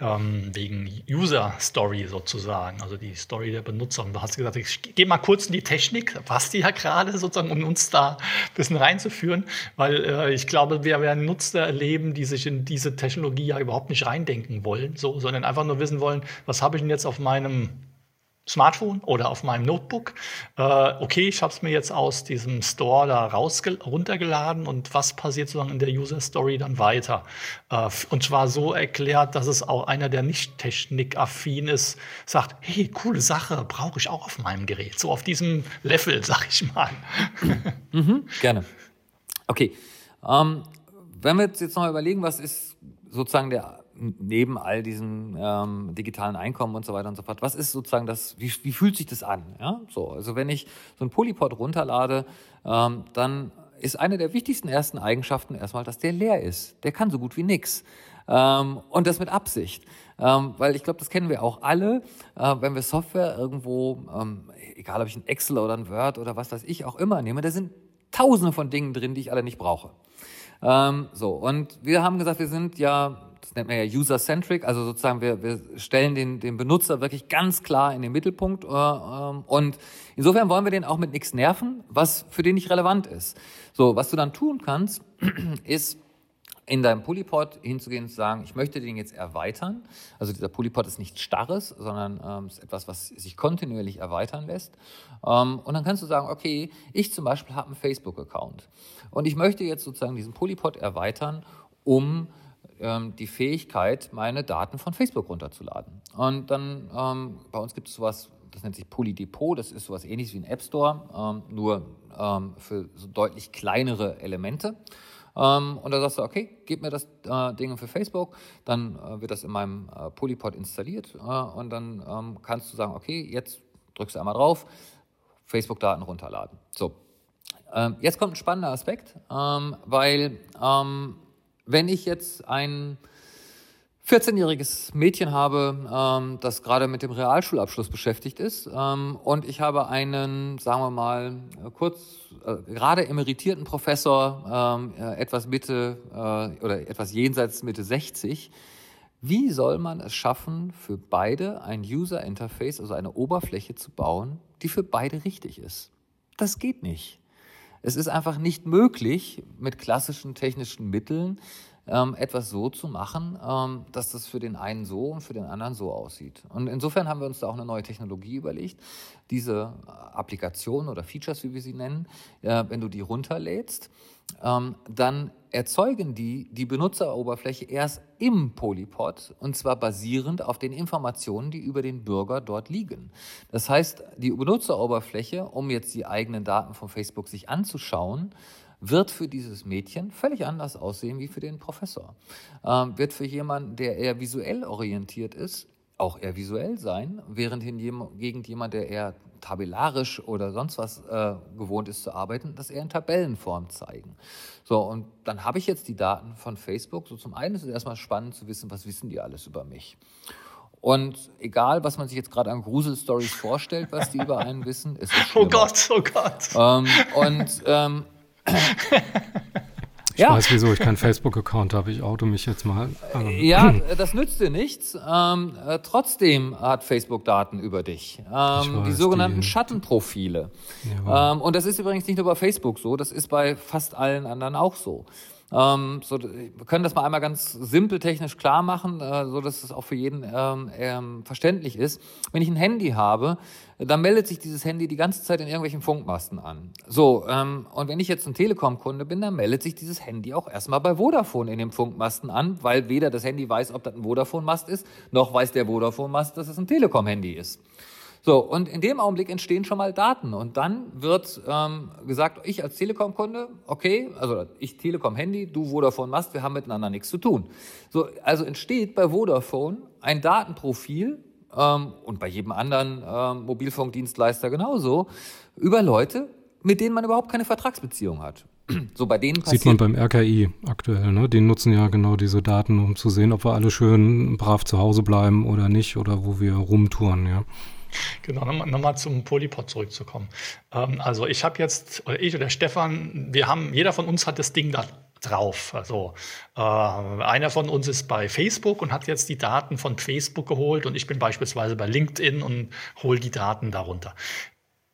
ähm, wegen User Story sozusagen, also die Story der Benutzer. Und du hast gesagt, ich gehe mal kurz in die Technik, was die ja gerade sozusagen, um uns da ein bisschen reinzuführen, weil äh, ich glaube, wir werden Nutzer erleben, die sich in diese Technologie ja überhaupt nicht reindenken wollen, so, sondern einfach nur wissen wollen, was habe ich denn jetzt auf meinem Smartphone oder auf meinem Notebook. Äh, okay, ich habe es mir jetzt aus diesem Store da raus runtergeladen und was passiert sozusagen in der User Story dann weiter? Äh, und zwar so erklärt, dass es auch einer, der nicht technikaffin ist, sagt, hey, coole Sache, brauche ich auch auf meinem Gerät. So auf diesem Level, sag ich mal. Mhm, gerne. Okay. Ähm, wenn wir jetzt noch mal überlegen, was ist sozusagen der neben all diesen ähm, digitalen Einkommen und so weiter und so fort, was ist sozusagen das, wie, wie fühlt sich das an? Ja? So, also wenn ich so ein Polypod runterlade, ähm, dann ist eine der wichtigsten ersten Eigenschaften erstmal, dass der leer ist. Der kann so gut wie nix. Ähm, und das mit Absicht. Ähm, weil ich glaube, das kennen wir auch alle, äh, wenn wir Software irgendwo, ähm, egal ob ich ein Excel oder ein Word oder was weiß ich auch immer nehme, da sind tausende von Dingen drin, die ich alle nicht brauche. Ähm, so, und wir haben gesagt, wir sind ja das nennt man ja user-centric, also sozusagen wir, wir stellen den, den Benutzer wirklich ganz klar in den Mittelpunkt äh, ähm, und insofern wollen wir den auch mit nichts nerven, was für den nicht relevant ist. So, was du dann tun kannst, ist in deinem Polypod hinzugehen und zu sagen, ich möchte den jetzt erweitern. Also dieser Polypod ist nichts Starres, sondern ähm, ist etwas, was sich kontinuierlich erweitern lässt. Ähm, und dann kannst du sagen, okay, ich zum Beispiel habe einen Facebook-Account und ich möchte jetzt sozusagen diesen Polypod erweitern, um ähm, die Fähigkeit, meine Daten von Facebook runterzuladen. Und dann, ähm, bei uns gibt es sowas, das nennt sich Polydepot, das ist sowas ähnliches wie ein App Store, ähm, nur ähm, für so deutlich kleinere Elemente. Ähm, und da sagst du, okay, gib mir das äh, Ding für Facebook, dann äh, wird das in meinem äh, Polypod installiert äh, und dann ähm, kannst du sagen, okay, jetzt drückst du einmal drauf, Facebook-Daten runterladen. So, jetzt kommt ein spannender Aspekt, weil wenn ich jetzt ein 14-jähriges Mädchen habe, ähm, das gerade mit dem Realschulabschluss beschäftigt ist ähm, und ich habe einen, sagen wir mal, kurz äh, gerade emeritierten Professor, ähm, äh, etwas Mitte äh, oder etwas jenseits Mitte 60. Wie soll man es schaffen, für beide ein User Interface, also eine Oberfläche zu bauen, die für beide richtig ist? Das geht nicht. Es ist einfach nicht möglich, mit klassischen technischen Mitteln ähm, etwas so zu machen, ähm, dass das für den einen so und für den anderen so aussieht. Und insofern haben wir uns da auch eine neue Technologie überlegt. Diese Applikationen oder Features, wie wir sie nennen, äh, wenn du die runterlädst, ähm, dann erzeugen die die Benutzeroberfläche erst im Polypod und zwar basierend auf den Informationen, die über den Bürger dort liegen. Das heißt, die Benutzeroberfläche, um jetzt die eigenen Daten von Facebook sich anzuschauen, wird für dieses Mädchen völlig anders aussehen wie für den Professor. Ähm, wird für jemanden, der eher visuell orientiert ist, auch eher visuell sein, während hingegen jemand, der eher tabellarisch oder sonst was äh, gewohnt ist zu arbeiten, das eher in Tabellenform zeigen. So, und dann habe ich jetzt die Daten von Facebook. So zum einen ist es erstmal spannend zu wissen, was wissen die alles über mich. Und egal, was man sich jetzt gerade an Gruselstories vorstellt, was die über einen wissen, ist es Oh Gott, oh Gott. Ähm, und ähm, ich ja. weiß wieso ich keinen Facebook-Account habe. Ich auto mich jetzt mal. Ähm. Ja, das nützt dir nichts. Ähm, äh, trotzdem hat Facebook Daten über dich. Ähm, weiß, die sogenannten die, Schattenprofile. Ähm, und das ist übrigens nicht nur bei Facebook so, das ist bei fast allen anderen auch so. Ähm, so, wir können das mal einmal ganz simpel technisch klar machen, äh, so dass es auch für jeden ähm, ähm, verständlich ist. Wenn ich ein Handy habe, dann meldet sich dieses Handy die ganze Zeit in irgendwelchen Funkmasten an. So, ähm, und wenn ich jetzt ein Telekom-Kunde bin, dann meldet sich dieses Handy auch erstmal bei Vodafone in dem Funkmasten an, weil weder das Handy weiß, ob das ein Vodafone-Mast ist, noch weiß der Vodafone-Mast, dass es ein Telekom-Handy ist. So, und in dem Augenblick entstehen schon mal Daten. Und dann wird ähm, gesagt, ich als Telekom-Kunde, okay, also ich Telekom-Handy, du Vodafone-Mast, wir haben miteinander nichts zu tun. So, also entsteht bei Vodafone ein Datenprofil ähm, und bei jedem anderen ähm, Mobilfunkdienstleister genauso über Leute, mit denen man überhaupt keine Vertragsbeziehung hat. So bei denen Sieht man beim RKI aktuell, ne? Die nutzen ja genau diese Daten, um zu sehen, ob wir alle schön brav zu Hause bleiben oder nicht oder wo wir rumtouren, ja. Genau, nochmal noch zum Polypod zurückzukommen. Ähm, also ich habe jetzt, oder ich oder Stefan, wir haben, jeder von uns hat das Ding da drauf. Also äh, einer von uns ist bei Facebook und hat jetzt die Daten von Facebook geholt und ich bin beispielsweise bei LinkedIn und hole die Daten darunter.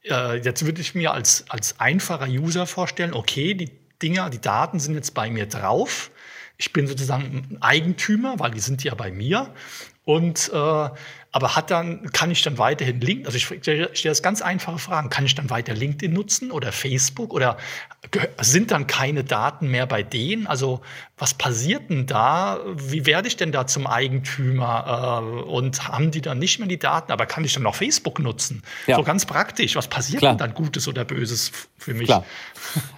Äh, jetzt würde ich mir als, als einfacher User vorstellen, okay, die Dinger, die Daten sind jetzt bei mir drauf. Ich bin sozusagen ein Eigentümer, weil die sind ja bei mir. Und äh, aber hat dann, kann ich dann weiterhin LinkedIn, also ich stelle das ganz einfache Fragen, kann ich dann weiter LinkedIn nutzen oder Facebook oder sind dann keine Daten mehr bei denen? Also was passiert denn da? Wie werde ich denn da zum Eigentümer? Äh, und haben die dann nicht mehr die Daten, aber kann ich dann noch Facebook nutzen? Ja. So ganz praktisch, was passiert Klar. denn dann Gutes oder Böses für mich? Klar.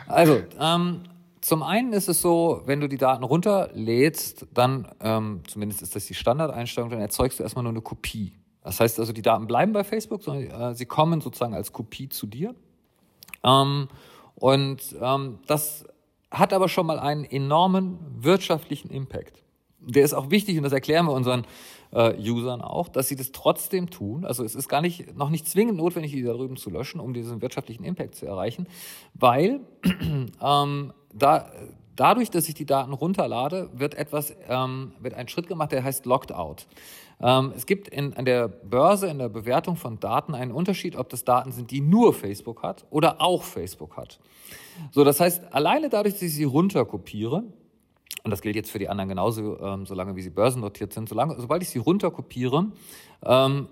Also, ähm zum einen ist es so, wenn du die Daten runterlädst, dann, ähm, zumindest ist das die Standardeinstellung, dann erzeugst du erstmal nur eine Kopie. Das heißt also, die Daten bleiben bei Facebook, sondern äh, sie kommen sozusagen als Kopie zu dir. Ähm, und ähm, das hat aber schon mal einen enormen wirtschaftlichen Impact. Der ist auch wichtig und das erklären wir unseren äh, Usern auch, dass sie das trotzdem tun. Also es ist gar nicht, noch nicht zwingend notwendig, die da drüben zu löschen, um diesen wirtschaftlichen Impact zu erreichen, weil ähm, da, dadurch, dass ich die Daten runterlade, wird etwas, ähm, wird ein Schritt gemacht, der heißt Locked Out. Ähm, es gibt in, an der Börse, in der Bewertung von Daten einen Unterschied, ob das Daten sind, die nur Facebook hat oder auch Facebook hat. So, das heißt, alleine dadurch, dass ich sie runterkopiere, und das gilt jetzt für die anderen genauso, ähm, solange wie sie börsennotiert sind, solange, sobald ich sie runterkopiere, ähm,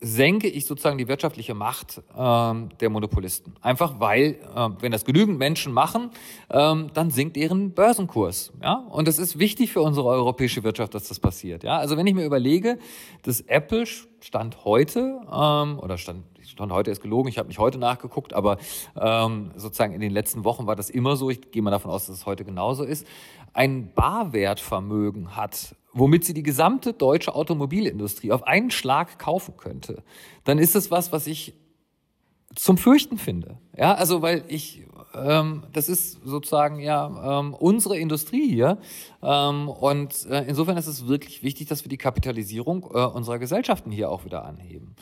senke ich sozusagen die wirtschaftliche Macht ähm, der Monopolisten. Einfach weil, äh, wenn das genügend Menschen machen, ähm, dann sinkt deren Börsenkurs. Ja? Und es ist wichtig für unsere europäische Wirtschaft, dass das passiert. Ja? Also wenn ich mir überlege, dass Apple Stand heute, ähm, oder Stand, Stand heute ist gelogen, ich habe nicht heute nachgeguckt, aber ähm, sozusagen in den letzten Wochen war das immer so, ich gehe mal davon aus, dass es heute genauso ist, ein Barwertvermögen hat womit sie die gesamte deutsche Automobilindustrie auf einen Schlag kaufen könnte, dann ist es was, was ich zum Fürchten finde. Ja, also weil ich, ähm, das ist sozusagen ja ähm, unsere Industrie hier ähm, und äh, insofern ist es wirklich wichtig, dass wir die Kapitalisierung äh, unserer Gesellschaften hier auch wieder anheben.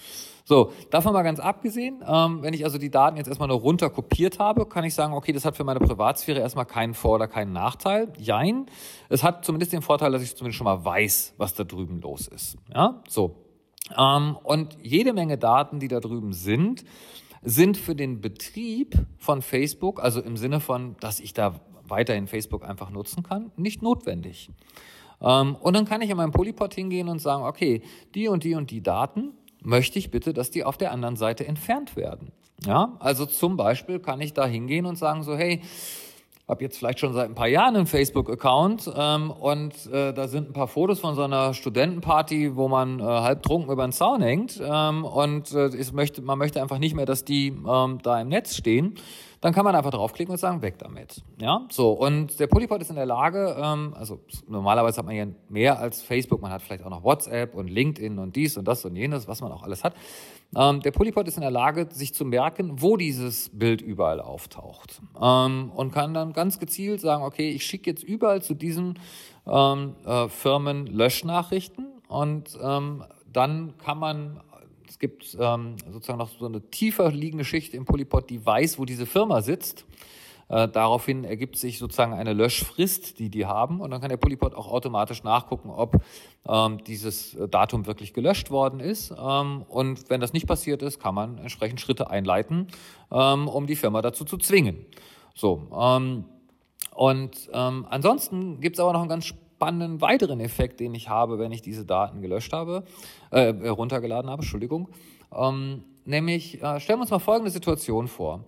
So, davon mal ganz abgesehen, ähm, wenn ich also die Daten jetzt erstmal nur runter kopiert habe, kann ich sagen, okay, das hat für meine Privatsphäre erstmal keinen Vor- oder keinen Nachteil. Jein. Es hat zumindest den Vorteil, dass ich zumindest schon mal weiß, was da drüben los ist. Ja, so. Ähm, und jede Menge Daten, die da drüben sind, sind für den Betrieb von Facebook, also im Sinne von, dass ich da weiterhin Facebook einfach nutzen kann, nicht notwendig. Ähm, und dann kann ich in meinem Polypod hingehen und sagen, okay, die und die und die Daten möchte ich bitte, dass die auf der anderen Seite entfernt werden. Ja, also zum Beispiel kann ich da hingehen und sagen so, hey, habe jetzt vielleicht schon seit ein paar Jahren einen Facebook-Account ähm, und äh, da sind ein paar Fotos von so einer Studentenparty, wo man äh, halb trunken über den Zaun hängt ähm, und äh, möchte, man möchte einfach nicht mehr, dass die ähm, da im Netz stehen dann kann man einfach draufklicken und sagen, weg damit. Ja, so. Und der Polypod ist in der Lage, ähm, also normalerweise hat man ja mehr als Facebook, man hat vielleicht auch noch WhatsApp und LinkedIn und dies und das und jenes, was man auch alles hat. Ähm, der Polypod ist in der Lage, sich zu merken, wo dieses Bild überall auftaucht. Ähm, und kann dann ganz gezielt sagen, okay, ich schicke jetzt überall zu diesen ähm, äh, Firmen Löschnachrichten und ähm, dann kann man es gibt ähm, sozusagen noch so eine tiefer liegende Schicht im Polypod, die weiß, wo diese Firma sitzt. Äh, daraufhin ergibt sich sozusagen eine Löschfrist, die die haben. Und dann kann der Polypod auch automatisch nachgucken, ob ähm, dieses Datum wirklich gelöscht worden ist. Ähm, und wenn das nicht passiert ist, kann man entsprechend Schritte einleiten, ähm, um die Firma dazu zu zwingen. So. Ähm, und ähm, ansonsten gibt es aber noch einen ganz spannenden weiteren Effekt, den ich habe, wenn ich diese Daten gelöscht habe, äh, runtergeladen habe, Entschuldigung. Ähm, nämlich, äh, stellen wir uns mal folgende Situation vor.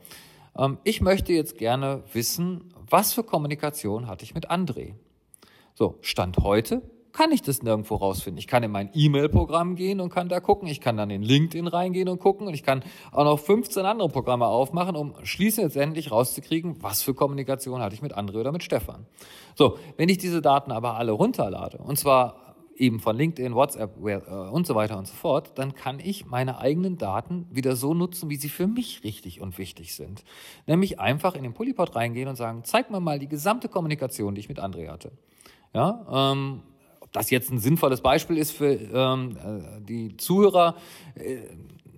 Ähm, ich möchte jetzt gerne wissen, was für Kommunikation hatte ich mit André? So, Stand heute kann ich das nirgendwo rausfinden. Ich kann in mein E-Mail-Programm gehen und kann da gucken. Ich kann dann in LinkedIn reingehen und gucken. Und ich kann auch noch 15 andere Programme aufmachen, um schließlich letztendlich rauszukriegen, was für Kommunikation hatte ich mit André oder mit Stefan. So, wenn ich diese Daten aber alle runterlade, und zwar eben von LinkedIn, WhatsApp äh, und so weiter und so fort, dann kann ich meine eigenen Daten wieder so nutzen, wie sie für mich richtig und wichtig sind. Nämlich einfach in den Polypod reingehen und sagen, zeig mir mal die gesamte Kommunikation, die ich mit André hatte. Ja, ähm, das jetzt ein sinnvolles Beispiel ist für ähm, äh, die Zuhörer, äh,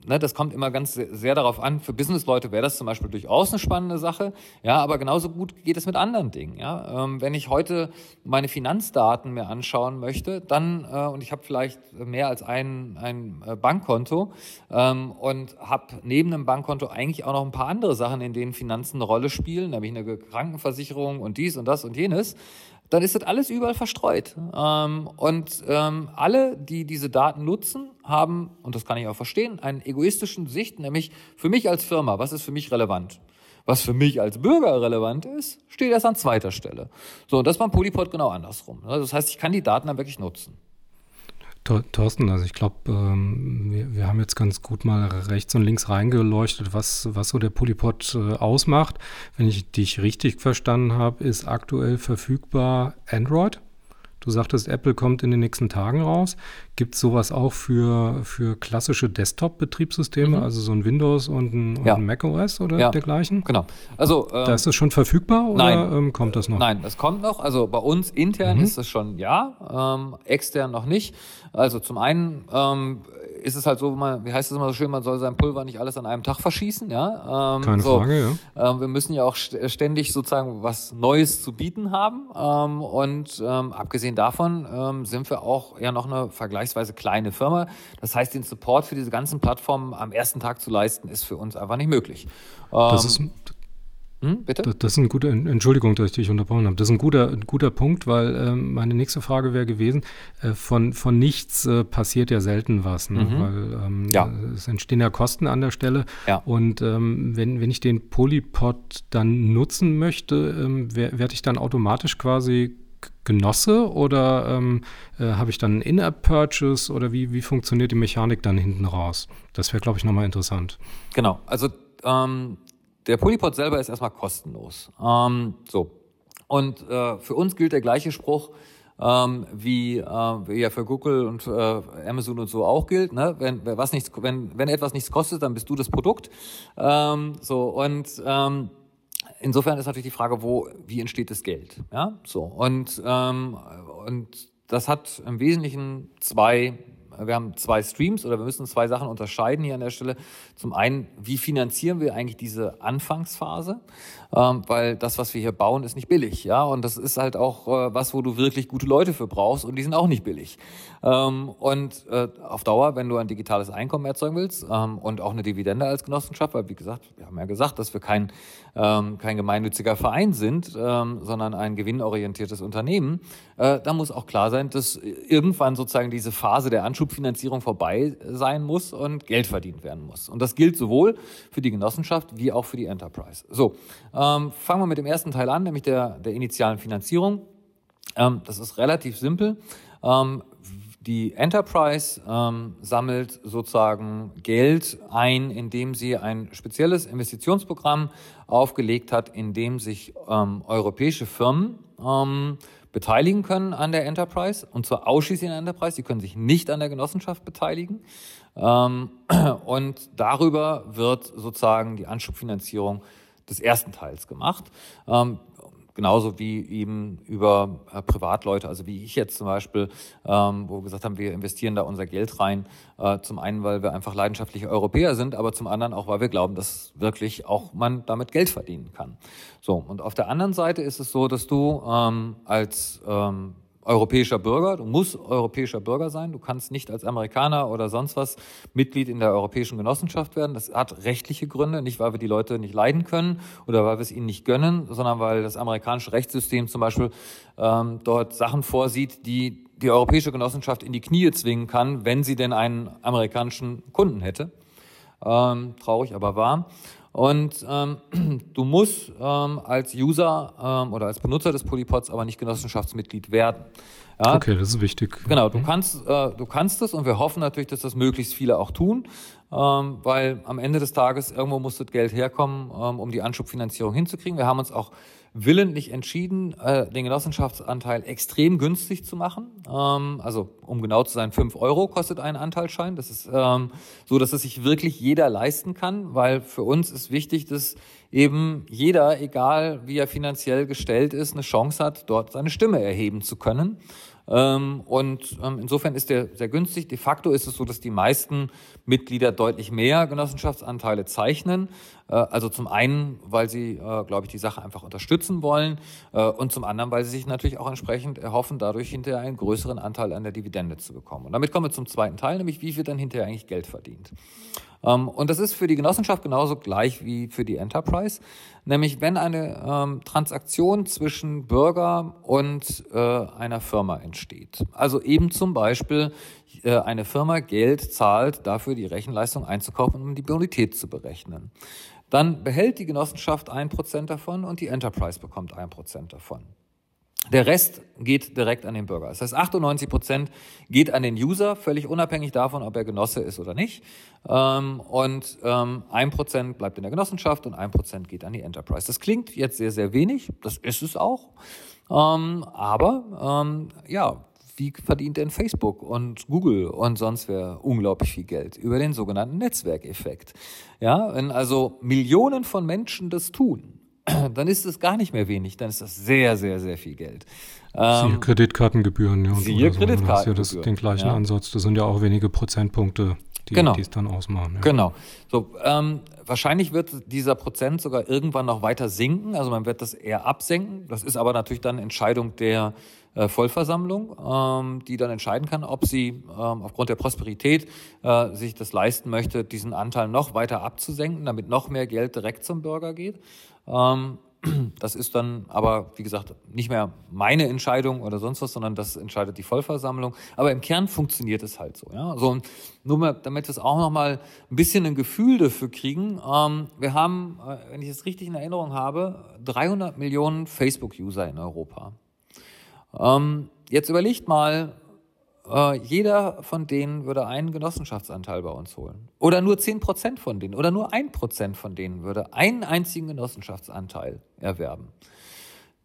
ne, das kommt immer ganz sehr darauf an. Für Businessleute wäre das zum Beispiel durchaus eine spannende Sache. Ja, aber genauso gut geht es mit anderen Dingen. Ja, ähm, wenn ich heute meine Finanzdaten mir anschauen möchte, dann äh, und ich habe vielleicht mehr als ein, ein äh, Bankkonto ähm, und habe neben einem Bankkonto eigentlich auch noch ein paar andere Sachen, in denen Finanzen eine Rolle spielen, nämlich eine Krankenversicherung und dies und das und jenes dann ist das alles überall verstreut. Ähm, und ähm, alle, die diese Daten nutzen, haben, und das kann ich auch verstehen, einen egoistischen Sicht, nämlich für mich als Firma, was ist für mich relevant? Was für mich als Bürger relevant ist, steht erst an zweiter Stelle. So, und das beim Polypod genau andersrum. Das heißt, ich kann die Daten dann wirklich nutzen. Thorsten, also ich glaube, ähm, wir, wir, haben jetzt ganz gut mal rechts und links reingeleuchtet, was, was so der Polypod äh, ausmacht. Wenn ich dich richtig verstanden habe, ist aktuell verfügbar Android. Du sagtest, Apple kommt in den nächsten Tagen raus. Gibt es sowas auch für, für klassische Desktop-Betriebssysteme, mhm. also so ein Windows und ein, und ja. ein macOS oder ja. dergleichen? Genau. Also, ähm, da ist es schon verfügbar oder nein, ähm, kommt das noch? Nein, das kommt noch. Also bei uns intern mhm. ist es schon ja, ähm, extern noch nicht. Also zum einen ähm, ist es halt so, man, wie heißt es immer so schön, man soll sein Pulver nicht alles an einem Tag verschießen, ja. Ähm, Keine so, Frage, ja. Ähm, wir müssen ja auch ständig sozusagen was Neues zu bieten haben. Ähm, und ähm, abgesehen davon ähm, sind wir auch ja noch eine vergleichsweise kleine Firma. Das heißt, den Support für diese ganzen Plattformen am ersten Tag zu leisten, ist für uns einfach nicht möglich. Das ist, ähm, hm, bitte? Das, das, ist ein guter, Entschuldigung, dass ich dich unterbrochen habe. Das ist ein guter, ein guter Punkt, weil äh, meine nächste Frage wäre gewesen, äh, von, von nichts äh, passiert ja selten was, ne? mhm. weil ähm, ja. es entstehen ja Kosten an der Stelle. Ja. Und ähm, wenn, wenn ich den Polypod dann nutzen möchte, ähm, werde ich dann automatisch quasi Genosse oder ähm, äh, habe ich dann einen In-App-Purchase oder wie, wie funktioniert die Mechanik dann hinten raus? Das wäre, glaube ich, nochmal interessant. Genau, also ähm, der Polypod selber ist erstmal kostenlos. Ähm, so. Und äh, für uns gilt der gleiche Spruch, ähm, wie, äh, wie ja für Google und äh, Amazon und so auch gilt. Ne? Wenn, was nichts, wenn, wenn etwas nichts kostet, dann bist du das Produkt. Ähm, so und ähm, insofern ist natürlich die Frage, wo, wie entsteht das Geld? Ja, so und ähm, und das hat im Wesentlichen zwei wir haben zwei Streams oder wir müssen zwei Sachen unterscheiden hier an der Stelle. Zum einen, wie finanzieren wir eigentlich diese Anfangsphase? Ähm, weil das, was wir hier bauen, ist nicht billig, ja. Und das ist halt auch äh, was, wo du wirklich gute Leute für brauchst und die sind auch nicht billig. Ähm, und äh, auf Dauer, wenn du ein digitales Einkommen erzeugen willst ähm, und auch eine Dividende als Genossenschaft, weil wie gesagt, wir haben ja gesagt, dass wir kein, ähm, kein gemeinnütziger Verein sind, ähm, sondern ein gewinnorientiertes Unternehmen, äh, da muss auch klar sein, dass irgendwann sozusagen diese Phase der Anschubfinanzierung vorbei sein muss und Geld verdient werden muss. Und das gilt sowohl für die Genossenschaft wie auch für die Enterprise. So, ähm, fangen wir mit dem ersten Teil an, nämlich der, der initialen Finanzierung. Ähm, das ist relativ simpel. Ähm, die Enterprise ähm, sammelt sozusagen Geld ein, indem sie ein spezielles Investitionsprogramm aufgelegt hat, in dem sich ähm, europäische Firmen ähm, beteiligen können an der Enterprise und zwar ausschließlich an der Enterprise. Sie können sich nicht an der Genossenschaft beteiligen. Ähm, und darüber wird sozusagen die Anschubfinanzierung des ersten Teils gemacht. Ähm, genauso wie eben über äh, Privatleute, also wie ich jetzt zum Beispiel, ähm, wo wir gesagt haben, wir investieren da unser Geld rein. Äh, zum einen, weil wir einfach leidenschaftliche Europäer sind, aber zum anderen auch, weil wir glauben, dass wirklich auch man damit Geld verdienen kann. So, und auf der anderen Seite ist es so, dass du ähm, als ähm, europäischer Bürger. Du musst europäischer Bürger sein. Du kannst nicht als Amerikaner oder sonst was Mitglied in der Europäischen Genossenschaft werden. Das hat rechtliche Gründe, nicht weil wir die Leute nicht leiden können oder weil wir es ihnen nicht gönnen, sondern weil das amerikanische Rechtssystem zum Beispiel ähm, dort Sachen vorsieht, die die Europäische Genossenschaft in die Knie zwingen kann, wenn sie denn einen amerikanischen Kunden hätte. Ähm, traurig, aber wahr. Und ähm, du musst ähm, als User ähm, oder als Benutzer des Polypods aber nicht Genossenschaftsmitglied werden. Ja? Okay, das ist wichtig. Genau, du kannst, äh, du kannst es und wir hoffen natürlich, dass das möglichst viele auch tun, ähm, weil am Ende des Tages irgendwo muss das Geld herkommen, ähm, um die Anschubfinanzierung hinzukriegen. Wir haben uns auch willentlich entschieden, äh, den Genossenschaftsanteil extrem günstig zu machen. Ähm, also um genau zu sein, fünf Euro kostet ein Anteilsschein. Das ist ähm, so, dass es sich wirklich jeder leisten kann, weil für uns ist wichtig, dass eben jeder, egal wie er finanziell gestellt ist, eine Chance hat, dort seine Stimme erheben zu können. Ähm, und ähm, insofern ist der sehr günstig. De facto ist es so, dass die meisten Mitglieder deutlich mehr Genossenschaftsanteile zeichnen. Äh, also zum einen, weil sie, äh, glaube ich, die Sache einfach unterstützen wollen äh, und zum anderen, weil sie sich natürlich auch entsprechend erhoffen, dadurch hinterher einen größeren Anteil an der Dividende zu bekommen. Und damit kommen wir zum zweiten Teil, nämlich wie wird dann hinterher eigentlich Geld verdient. Ähm, und das ist für die Genossenschaft genauso gleich wie für die Enterprise, nämlich wenn eine ähm, Transaktion zwischen Bürger und äh, einer Firma entsteht. Also eben zum Beispiel äh, eine Firma Geld zahlt dafür, die Rechenleistung einzukaufen, um die Bonität zu berechnen. Dann behält die Genossenschaft ein Prozent davon und die Enterprise bekommt ein Prozent davon. Der Rest geht direkt an den Bürger. Das heißt, 98 Prozent geht an den User, völlig unabhängig davon, ob er Genosse ist oder nicht. Ähm, und ähm, ein Prozent bleibt in der Genossenschaft und ein Prozent geht an die Enterprise. Das klingt jetzt sehr, sehr wenig. Das ist es auch. Ähm, aber ja, wie verdient denn Facebook und Google und sonst wer unglaublich viel Geld? Über den sogenannten Netzwerkeffekt. Ja, wenn also Millionen von Menschen das tun, dann ist es gar nicht mehr wenig, dann ist das sehr, sehr, sehr viel Geld. Ähm, siehe Kreditkartengebühren, ja. Siehe so. Kreditkartengebühren. Das ist ja das, den gleichen ja. Ansatz. Das sind ja auch wenige Prozentpunkte, die genau. es dann ausmachen. Ja. Genau. So, ähm, wahrscheinlich wird dieser Prozent sogar irgendwann noch weiter sinken. Also man wird das eher absenken. Das ist aber natürlich dann Entscheidung der äh, Vollversammlung, ähm, die dann entscheiden kann, ob sie ähm, aufgrund der Prosperität äh, sich das leisten möchte, diesen Anteil noch weiter abzusenken, damit noch mehr Geld direkt zum Bürger geht. Ähm, das ist dann aber, wie gesagt, nicht mehr meine Entscheidung oder sonst was, sondern das entscheidet die Vollversammlung. Aber im Kern funktioniert es halt so. Ja? So, nur mal, damit wir es auch noch mal ein bisschen ein Gefühl dafür kriegen. Ähm, wir haben, äh, wenn ich es richtig in Erinnerung habe, 300 Millionen Facebook-User in Europa. Ähm, jetzt überlegt mal, äh, jeder von denen würde einen Genossenschaftsanteil bei uns holen. Oder nur 10% von denen. Oder nur 1% von denen würde einen einzigen Genossenschaftsanteil erwerben.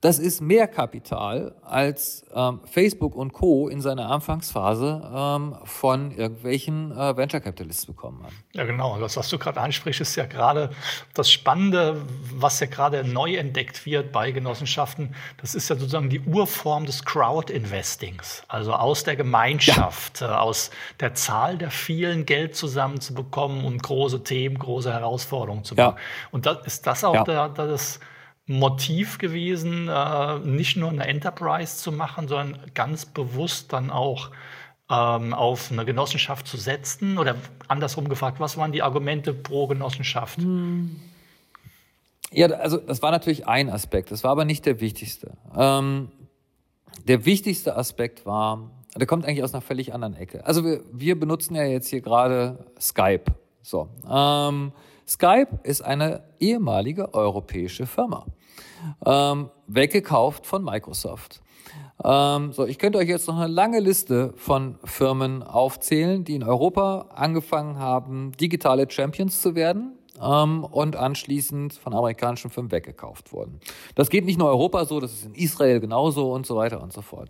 Das ist mehr Kapital, als ähm, Facebook und Co. in seiner Anfangsphase ähm, von irgendwelchen äh, Venture Capitalists bekommen haben. Ja, genau. Das, was du gerade ansprichst, ist ja gerade das Spannende, was ja gerade neu entdeckt wird bei Genossenschaften. Das ist ja sozusagen die Urform des Crowd-Investings. Also aus der Gemeinschaft, ja. äh, aus der Zahl der vielen Geld zusammenzubekommen, um große Themen, große Herausforderungen zu machen. Ja. Und das, ist das auch ja. der, das Motiv gewesen, äh, nicht nur eine Enterprise zu machen, sondern ganz bewusst dann auch ähm, auf eine Genossenschaft zu setzen? Oder andersrum gefragt, was waren die Argumente pro Genossenschaft? Hm. Ja, also das war natürlich ein Aspekt, das war aber nicht der wichtigste. Ähm, der wichtigste Aspekt war, der kommt eigentlich aus einer völlig anderen Ecke. Also wir, wir benutzen ja jetzt hier gerade Skype. So. Ähm, Skype ist eine ehemalige europäische Firma, ähm, weggekauft von Microsoft. Ähm, so, ich könnte euch jetzt noch eine lange Liste von Firmen aufzählen, die in Europa angefangen haben, digitale Champions zu werden ähm, und anschließend von amerikanischen Firmen weggekauft wurden. Das geht nicht nur Europa so, das ist in Israel genauso und so weiter und so fort.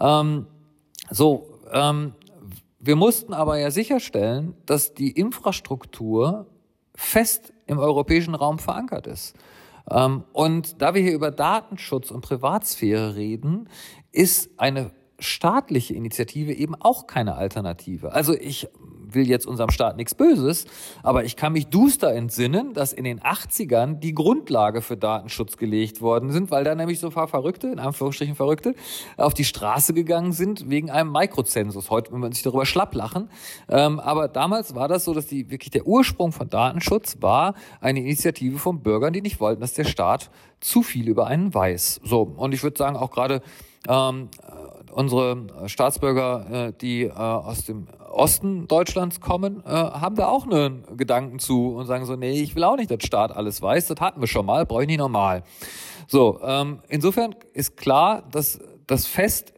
Ähm, so, ähm, wir mussten aber ja sicherstellen, dass die Infrastruktur fest im europäischen Raum verankert ist. Ähm, und da wir hier über Datenschutz und Privatsphäre reden, ist eine staatliche Initiative eben auch keine Alternative. Also ich will jetzt unserem Staat nichts Böses, aber ich kann mich duster entsinnen, dass in den 80ern die Grundlage für Datenschutz gelegt worden sind, weil da nämlich so ein paar Verrückte, in Anführungsstrichen Verrückte, auf die Straße gegangen sind wegen einem Mikrozensus. Heute will man sich darüber schlapp lachen. Ähm, aber damals war das so, dass die wirklich der Ursprung von Datenschutz war eine Initiative von Bürgern, die nicht wollten, dass der Staat zu viel über einen weiß. So. Und ich würde sagen, auch gerade ähm, unsere Staatsbürger, äh, die äh, aus dem Osten Deutschlands kommen, äh, haben da auch einen Gedanken zu und sagen so, nee, ich will auch nicht, dass Staat alles weiß, das hatten wir schon mal, brauche ich nicht normal. So, ähm, insofern ist klar, dass das Fest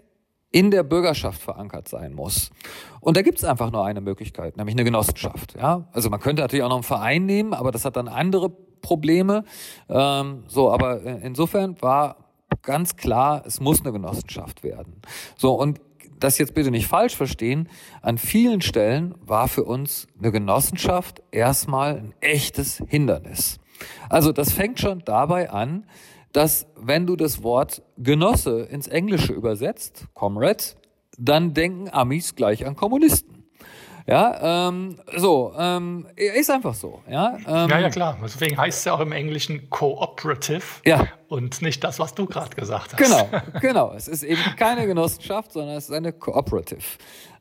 in der Bürgerschaft verankert sein muss. Und da gibt es einfach nur eine Möglichkeit, nämlich eine Genossenschaft. Ja? Also man könnte natürlich auch noch einen Verein nehmen, aber das hat dann andere Probleme. Ähm, so, aber insofern war ganz klar, es muss eine Genossenschaft werden. So, und das jetzt bitte nicht falsch verstehen, an vielen Stellen war für uns eine Genossenschaft erstmal ein echtes Hindernis. Also das fängt schon dabei an, dass wenn du das Wort Genosse ins Englische übersetzt, Comrade, dann denken Amis gleich an Kommunisten. Ja, ähm, so, ähm, ist einfach so. Ja, ähm, ja, ja, klar. Deswegen heißt es ja auch im Englischen Cooperative ja. und nicht das, was du gerade gesagt hast. Genau, genau. Es ist eben keine Genossenschaft, sondern es ist eine Cooperative,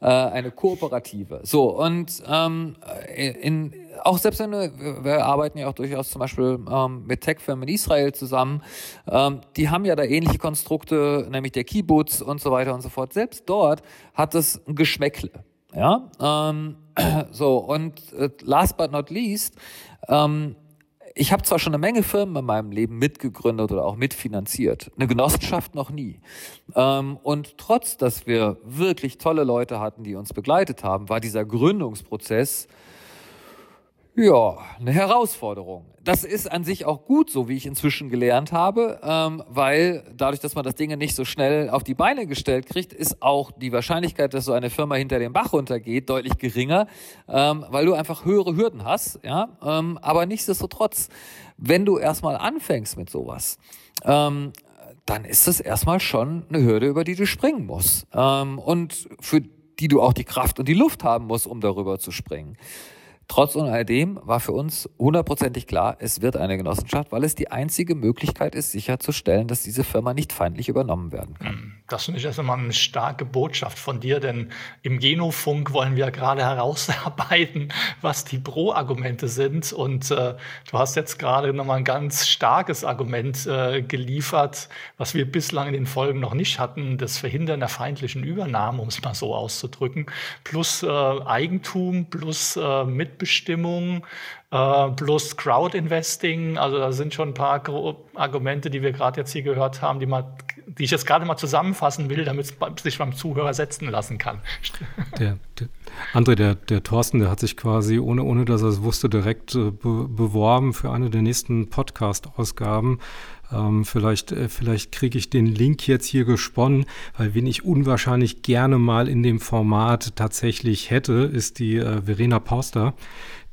äh, eine Kooperative. So, und ähm, in, auch selbst wenn wir, wir arbeiten ja auch durchaus zum Beispiel ähm, mit Tech-Firmen in Israel zusammen, ähm, die haben ja da ähnliche Konstrukte, nämlich der Kibbutz und so weiter und so fort. Selbst dort hat es ein Geschmäckle. Ja, ähm, so und äh, last but not least, ähm, ich habe zwar schon eine Menge Firmen in meinem Leben mitgegründet oder auch mitfinanziert, eine Genossenschaft noch nie. Ähm, und trotz, dass wir wirklich tolle Leute hatten, die uns begleitet haben, war dieser Gründungsprozess ja, eine Herausforderung. Das ist an sich auch gut, so wie ich inzwischen gelernt habe, ähm, weil dadurch, dass man das Ding nicht so schnell auf die Beine gestellt kriegt, ist auch die Wahrscheinlichkeit, dass so eine Firma hinter dem Bach runtergeht, deutlich geringer, ähm, weil du einfach höhere Hürden hast. Ja, ähm, aber nichtsdestotrotz, wenn du erstmal anfängst mit sowas, ähm, dann ist es erstmal schon eine Hürde, über die du springen musst ähm, und für die du auch die Kraft und die Luft haben musst, um darüber zu springen. Trotz alledem war für uns hundertprozentig klar, es wird eine Genossenschaft, weil es die einzige Möglichkeit ist, sicherzustellen, dass diese Firma nicht feindlich übernommen werden kann. Hm, das finde ich erstmal eine starke Botschaft von dir, denn im Genofunk wollen wir gerade herausarbeiten, was die Pro-Argumente sind. Und äh, du hast jetzt gerade nochmal ein ganz starkes Argument äh, geliefert, was wir bislang in den Folgen noch nicht hatten, das Verhindern der feindlichen Übernahme, um es mal so auszudrücken, plus äh, Eigentum, plus äh, mit Mitbestimmung äh, plus Crowd-Investing. Also da sind schon ein paar Argumente, die wir gerade jetzt hier gehört haben, die, mal, die ich jetzt gerade mal zusammenfassen will, damit es sich beim Zuhörer setzen lassen kann. Der, der, André, der, der Thorsten, der hat sich quasi, ohne, ohne dass er es wusste, direkt äh, be beworben für eine der nächsten Podcast-Ausgaben. Ähm, vielleicht äh, vielleicht kriege ich den Link jetzt hier gesponnen, weil wen ich unwahrscheinlich gerne mal in dem Format tatsächlich hätte, ist die äh, Verena Pauster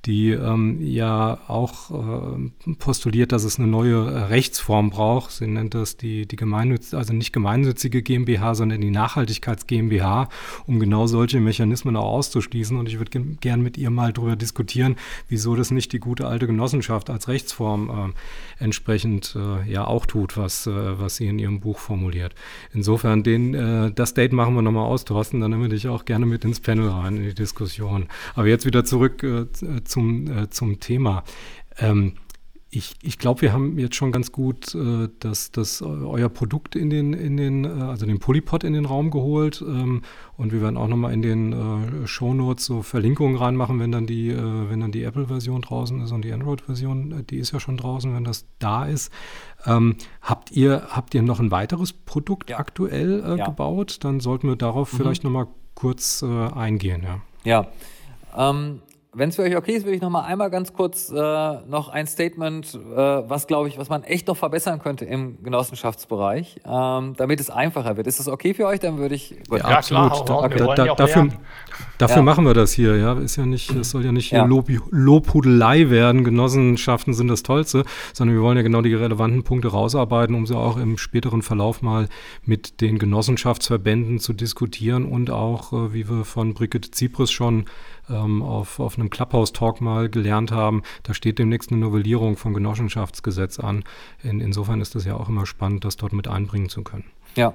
die ähm, ja auch äh, postuliert, dass es eine neue äh, Rechtsform braucht. Sie nennt das die, die gemeinnütz also nicht gemeinnützige GmbH, sondern die Nachhaltigkeits GmbH, um genau solche Mechanismen auch auszuschließen. Und ich würde gern mit ihr mal darüber diskutieren, wieso das nicht die gute alte Genossenschaft als Rechtsform äh, entsprechend äh, ja auch tut, was, äh, was sie in ihrem Buch formuliert. Insofern den, äh, das Date machen wir nochmal aus, Thorsten, dann nehmen dich auch gerne mit ins Panel rein in die Diskussion. Aber jetzt wieder zurück äh, zum, äh, zum Thema. Ähm, ich, ich glaube, wir haben jetzt schon ganz gut äh, das, das, äh, euer Produkt in den, in den, äh, also den Polypod in den Raum geholt. Ähm, und wir werden auch nochmal in den äh, Shownotes so Verlinkungen reinmachen, wenn dann die, äh, wenn dann die Apple-Version draußen ist und die Android-Version, äh, die ist ja schon draußen, wenn das da ist. Ähm, habt ihr, habt ihr noch ein weiteres Produkt ja. aktuell äh, ja. gebaut? Dann sollten wir darauf mhm. vielleicht nochmal kurz eingehen, ja. Ja. Ähm, wenn es für euch okay ist, würde ich noch mal einmal ganz kurz äh, noch ein Statement, äh, was glaube ich, was man echt noch verbessern könnte im Genossenschaftsbereich, ähm, damit es einfacher wird. Ist das okay für euch? Dann würde ich. Gut. Ja, absolut. Klar, da, da, ja dafür, dafür ja. machen wir das hier. Ja, ist ja nicht, es soll ja nicht ja. Lob, Lobhudelei werden. Genossenschaften sind das Tollste, sondern wir wollen ja genau die relevanten Punkte rausarbeiten, um sie auch im späteren Verlauf mal mit den Genossenschaftsverbänden zu diskutieren und auch, äh, wie wir von Brigitte Zypris schon ähm, auf, auf einem Clubhouse-Talk mal gelernt haben. Da steht demnächst eine Novellierung vom Genossenschaftsgesetz an. In, insofern ist es ja auch immer spannend, das dort mit einbringen zu können. Ja.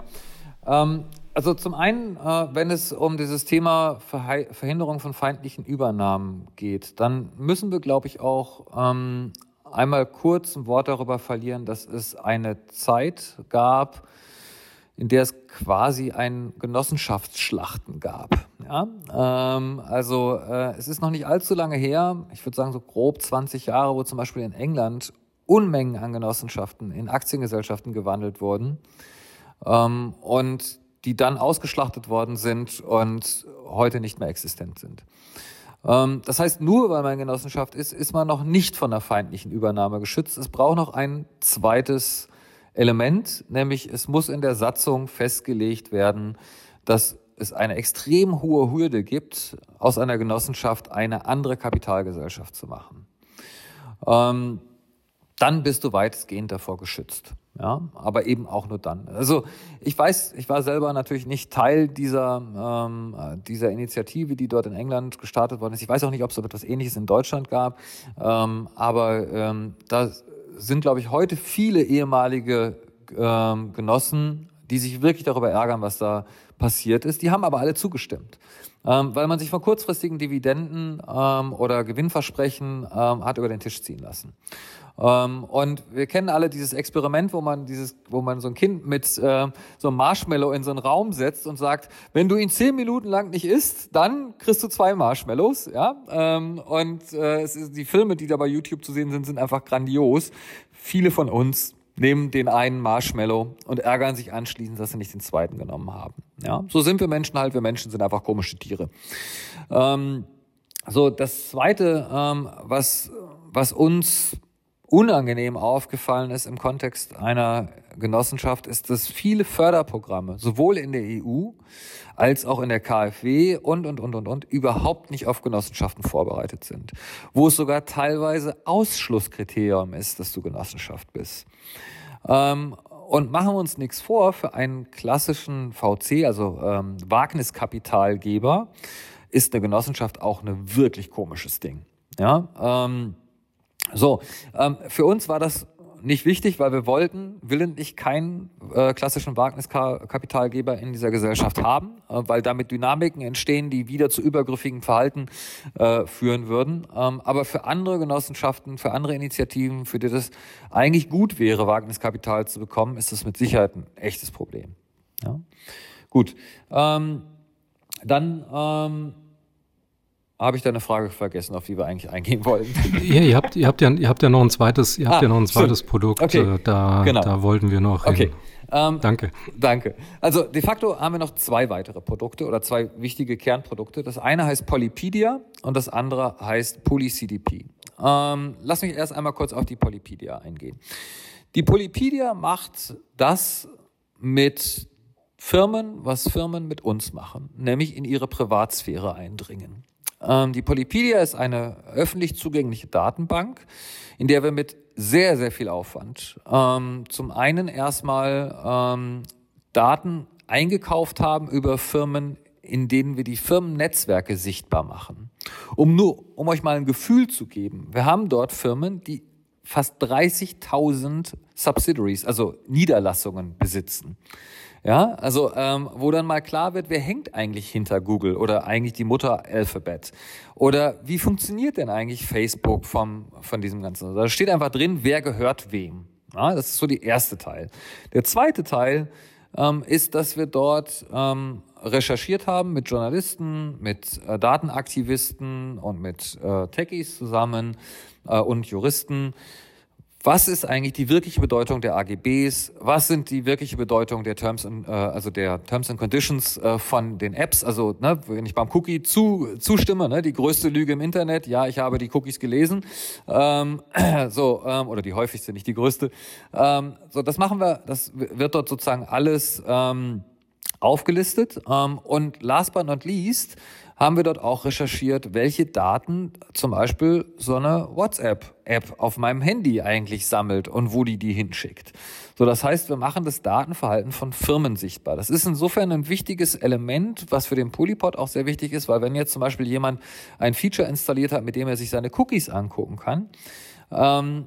Ähm, also zum einen, äh, wenn es um dieses Thema Verhe Verhinderung von feindlichen Übernahmen geht, dann müssen wir, glaube ich, auch ähm, einmal kurz ein Wort darüber verlieren, dass es eine Zeit gab, in der es quasi ein Genossenschaftsschlachten gab. Ja? Ähm, also äh, es ist noch nicht allzu lange her, ich würde sagen so grob 20 Jahre, wo zum Beispiel in England Unmengen an Genossenschaften in Aktiengesellschaften gewandelt wurden ähm, und die dann ausgeschlachtet worden sind und heute nicht mehr existent sind. Ähm, das heißt, nur weil man Genossenschaft ist, ist man noch nicht von einer feindlichen Übernahme geschützt. Es braucht noch ein zweites Element, nämlich es muss in der Satzung festgelegt werden, dass es eine extrem hohe Hürde gibt, aus einer Genossenschaft eine andere Kapitalgesellschaft zu machen. Ähm, dann bist du weitestgehend davor geschützt. Ja, aber eben auch nur dann. Also ich weiß, ich war selber natürlich nicht Teil dieser, ähm, dieser Initiative, die dort in England gestartet worden ist. Ich weiß auch nicht, ob es so etwas Ähnliches in Deutschland gab, ähm, aber ähm, da sind, glaube ich, heute viele ehemalige ähm, Genossen, die sich wirklich darüber ärgern, was da passiert ist. Die haben aber alle zugestimmt. Ähm, weil man sich von kurzfristigen Dividenden ähm, oder Gewinnversprechen ähm, hat über den Tisch ziehen lassen. Ähm, und wir kennen alle dieses Experiment, wo man dieses, wo man so ein Kind mit äh, so einem Marshmallow in so einen Raum setzt und sagt, wenn du ihn zehn Minuten lang nicht isst, dann kriegst du zwei Marshmallows, ja. Ähm, und äh, es ist, die Filme, die da bei YouTube zu sehen sind, sind einfach grandios. Viele von uns nehmen den einen Marshmallow und ärgern sich anschließend, dass sie nicht den zweiten genommen haben. Ja, so sind wir Menschen halt. Wir Menschen sind einfach komische Tiere. Ähm, so, das zweite, ähm, was, was uns unangenehm aufgefallen ist im Kontext einer Genossenschaft, ist, dass viele Förderprogramme, sowohl in der EU als auch in der KfW und, und, und, und, und, überhaupt nicht auf Genossenschaften vorbereitet sind. Wo es sogar teilweise Ausschlusskriterium ist, dass du Genossenschaft bist. Ähm, und machen wir uns nichts vor, für einen klassischen VC, also ähm, Wagniskapitalgeber, ist eine Genossenschaft auch ein wirklich komisches Ding. Ja, ähm, so, ähm, für uns war das nicht wichtig, weil wir wollten willentlich keinen äh, klassischen Wagniskapitalgeber in dieser Gesellschaft haben, äh, weil damit Dynamiken entstehen, die wieder zu übergriffigen Verhalten äh, führen würden. Ähm, aber für andere Genossenschaften, für andere Initiativen, für die das eigentlich gut wäre, Wagniskapital zu bekommen, ist das mit Sicherheit ein echtes Problem. Ja? Gut. Ähm, dann ähm, habe ich da eine Frage vergessen, auf die wir eigentlich eingehen wollten. Ja, ihr habt, ihr habt ja, ihr habt ja noch ein zweites, ihr habt ah, ja noch ein zweites stimmt. Produkt. Okay. Äh, da, genau. da wollten wir noch. Okay. Ähm, danke. Danke. Also de facto haben wir noch zwei weitere Produkte oder zwei wichtige Kernprodukte. Das eine heißt Polypedia und das andere heißt PolyCDP. Ähm, lass mich erst einmal kurz auf die Polypedia eingehen. Die Polypedia macht das mit Firmen, was Firmen mit uns machen, nämlich in ihre Privatsphäre eindringen. Ähm, die Polypedia ist eine öffentlich zugängliche Datenbank, in der wir mit sehr, sehr viel Aufwand ähm, zum einen erstmal ähm, Daten eingekauft haben über Firmen, in denen wir die Firmennetzwerke sichtbar machen. Um nur, um euch mal ein Gefühl zu geben, wir haben dort Firmen, die fast 30.000 Subsidiaries, also Niederlassungen besitzen. Ja, also ähm, wo dann mal klar wird, wer hängt eigentlich hinter Google oder eigentlich die Mutter Alphabet? Oder wie funktioniert denn eigentlich Facebook vom, von diesem Ganzen? Da steht einfach drin, wer gehört wem. Ja, das ist so der erste Teil. Der zweite Teil ähm, ist, dass wir dort ähm, recherchiert haben mit Journalisten, mit äh, Datenaktivisten und mit äh, Techies zusammen äh, und Juristen was ist eigentlich die wirkliche Bedeutung der AGBs? Was sind die wirkliche Bedeutung der Terms and, äh, also der Terms and Conditions äh, von den Apps? Also ne, wenn ich beim Cookie zu, zustimme, ne, die größte Lüge im Internet, ja, ich habe die Cookies gelesen, ähm, so ähm, oder die häufigste, nicht die größte. Ähm, so, das machen wir, das wird dort sozusagen alles ähm, aufgelistet. Ähm, und last but not least haben wir dort auch recherchiert, welche Daten zum Beispiel so eine WhatsApp-App auf meinem Handy eigentlich sammelt und wo die die hinschickt. So, das heißt, wir machen das Datenverhalten von Firmen sichtbar. Das ist insofern ein wichtiges Element, was für den Polypod auch sehr wichtig ist, weil wenn jetzt zum Beispiel jemand ein Feature installiert hat, mit dem er sich seine Cookies angucken kann, ähm,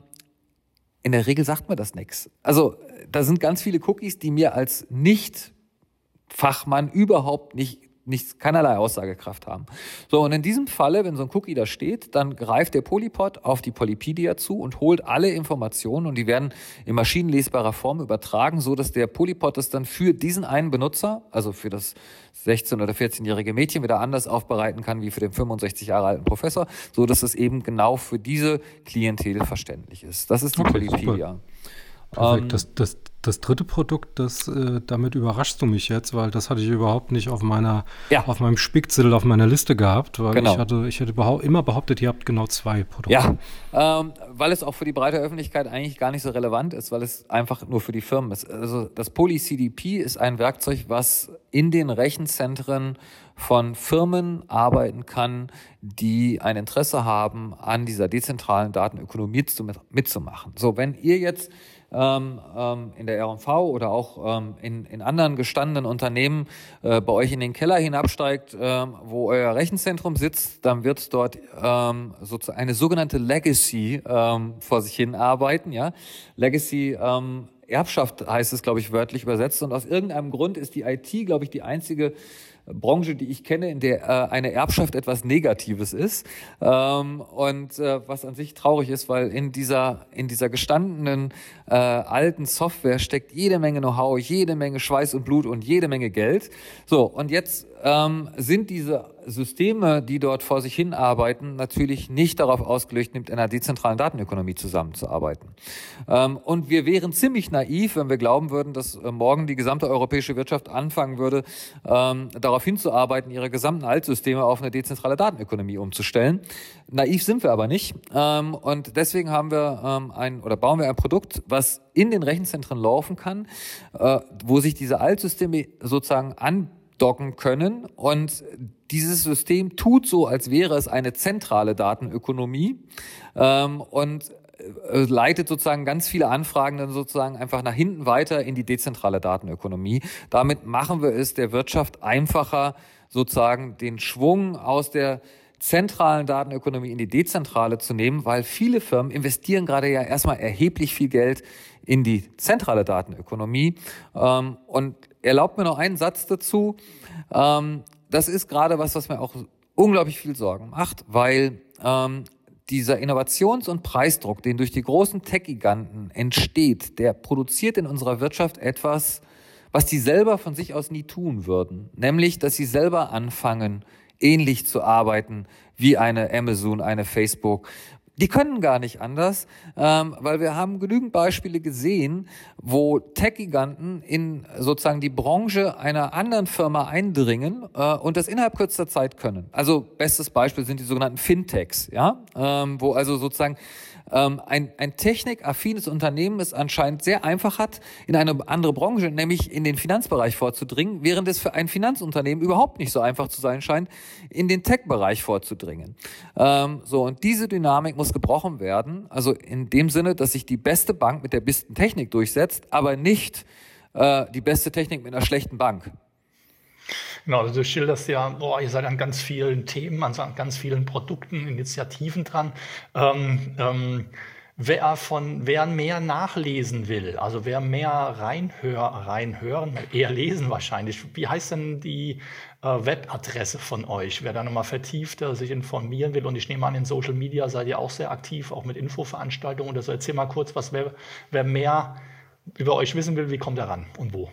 in der Regel sagt mir das nichts. Also da sind ganz viele Cookies, die mir als Nicht-Fachmann überhaupt nicht nichts, keinerlei Aussagekraft haben. So, und in diesem Falle, wenn so ein Cookie da steht, dann greift der Polypod auf die Polypedia zu und holt alle Informationen und die werden in maschinenlesbarer Form übertragen, so dass der Polypod das dann für diesen einen Benutzer, also für das 16- oder 14-jährige Mädchen wieder anders aufbereiten kann wie für den 65 Jahre alten Professor, so dass es eben genau für diese Klientel verständlich ist. Das ist die okay, Polypedia. Perfekt. Ähm, das, das, das dritte Produkt, das äh, damit überraschst du mich jetzt, weil das hatte ich überhaupt nicht auf meiner, ja. auf meinem Spickzettel auf meiner Liste gehabt, weil genau. ich hatte, ich hätte behaupt, immer behauptet, ihr habt genau zwei Produkte. Ja, ähm, weil es auch für die breite Öffentlichkeit eigentlich gar nicht so relevant ist, weil es einfach nur für die Firmen ist. Also das Poly-CDP ist ein Werkzeug, was in den Rechenzentren von Firmen arbeiten kann, die ein Interesse haben, an dieser dezentralen Datenökonomie mitzumachen. So, wenn ihr jetzt ähm, ähm, in der R&V oder auch ähm, in, in anderen gestandenen Unternehmen äh, bei euch in den Keller hinabsteigt, ähm, wo euer Rechenzentrum sitzt, dann wird dort ähm, sozusagen eine sogenannte Legacy ähm, vor sich hin arbeiten. Ja? Legacy ähm, Erbschaft heißt es, glaube ich, wörtlich übersetzt. Und aus irgendeinem Grund ist die IT, glaube ich, die einzige Branche, die ich kenne, in der äh, eine Erbschaft etwas Negatives ist. Ähm, und äh, was an sich traurig ist, weil in dieser, in dieser gestandenen äh, alten Software steckt jede Menge Know-how, jede Menge Schweiß und Blut und jede Menge Geld. So, und jetzt ähm, sind diese Systeme, die dort vor sich hin arbeiten, natürlich nicht darauf ausgelegt, mit einer dezentralen Datenökonomie zusammenzuarbeiten. Ähm, und wir wären ziemlich naiv, wenn wir glauben würden, dass äh, morgen die gesamte europäische Wirtschaft anfangen würde, ähm, darauf hinzuarbeiten, ihre gesamten Altsysteme auf eine dezentrale Datenökonomie umzustellen. Naiv sind wir aber nicht. Ähm, und deswegen haben wir ähm, ein oder bauen wir ein Produkt, was in den Rechenzentren laufen kann, äh, wo sich diese Altsysteme sozusagen anbieten docken können. Und dieses System tut so, als wäre es eine zentrale Datenökonomie ähm, und äh, leitet sozusagen ganz viele Anfragen dann sozusagen einfach nach hinten weiter in die dezentrale Datenökonomie. Damit machen wir es der Wirtschaft einfacher, sozusagen den Schwung aus der zentralen Datenökonomie in die dezentrale zu nehmen, weil viele Firmen investieren gerade ja erstmal erheblich viel Geld in die zentrale Datenökonomie. Ähm, und erlaubt mir noch einen Satz dazu. Ähm, das ist gerade was, was mir auch unglaublich viel Sorgen macht, weil ähm, dieser Innovations- und Preisdruck, den durch die großen Tech-Giganten entsteht, der produziert in unserer Wirtschaft etwas, was die selber von sich aus nie tun würden. Nämlich, dass sie selber anfangen, ähnlich zu arbeiten wie eine Amazon, eine Facebook, die können gar nicht anders, ähm, weil wir haben genügend Beispiele gesehen, wo Tech-Giganten in sozusagen die Branche einer anderen Firma eindringen äh, und das innerhalb kürzester Zeit können. Also bestes Beispiel sind die sogenannten Fintechs, ja, ähm, wo also sozusagen ähm, ein, ein technikaffines Unternehmen es anscheinend sehr einfach hat, in eine andere Branche, nämlich in den Finanzbereich vorzudringen, während es für ein Finanzunternehmen überhaupt nicht so einfach zu sein scheint, in den Tech-Bereich vorzudringen. Ähm, so, und diese Dynamik muss gebrochen werden, also in dem Sinne, dass sich die beste Bank mit der besten Technik durchsetzt, aber nicht äh, die beste Technik mit einer schlechten Bank. Genau, also du schilderst ja, boah, ihr seid an ganz vielen Themen, an ganz vielen Produkten, Initiativen dran. Ähm, ähm, wer von wer mehr nachlesen will, also wer mehr reinhör, reinhören, eher lesen wahrscheinlich. Wie heißt denn die äh, Webadresse von euch? Wer da nochmal vertiefter sich informieren will und ich nehme an, in Social Media seid ihr auch sehr aktiv, auch mit Infoveranstaltungen oder so. Erzähl mal kurz, was wer, wer mehr über euch wissen will, wie kommt er ran und wo?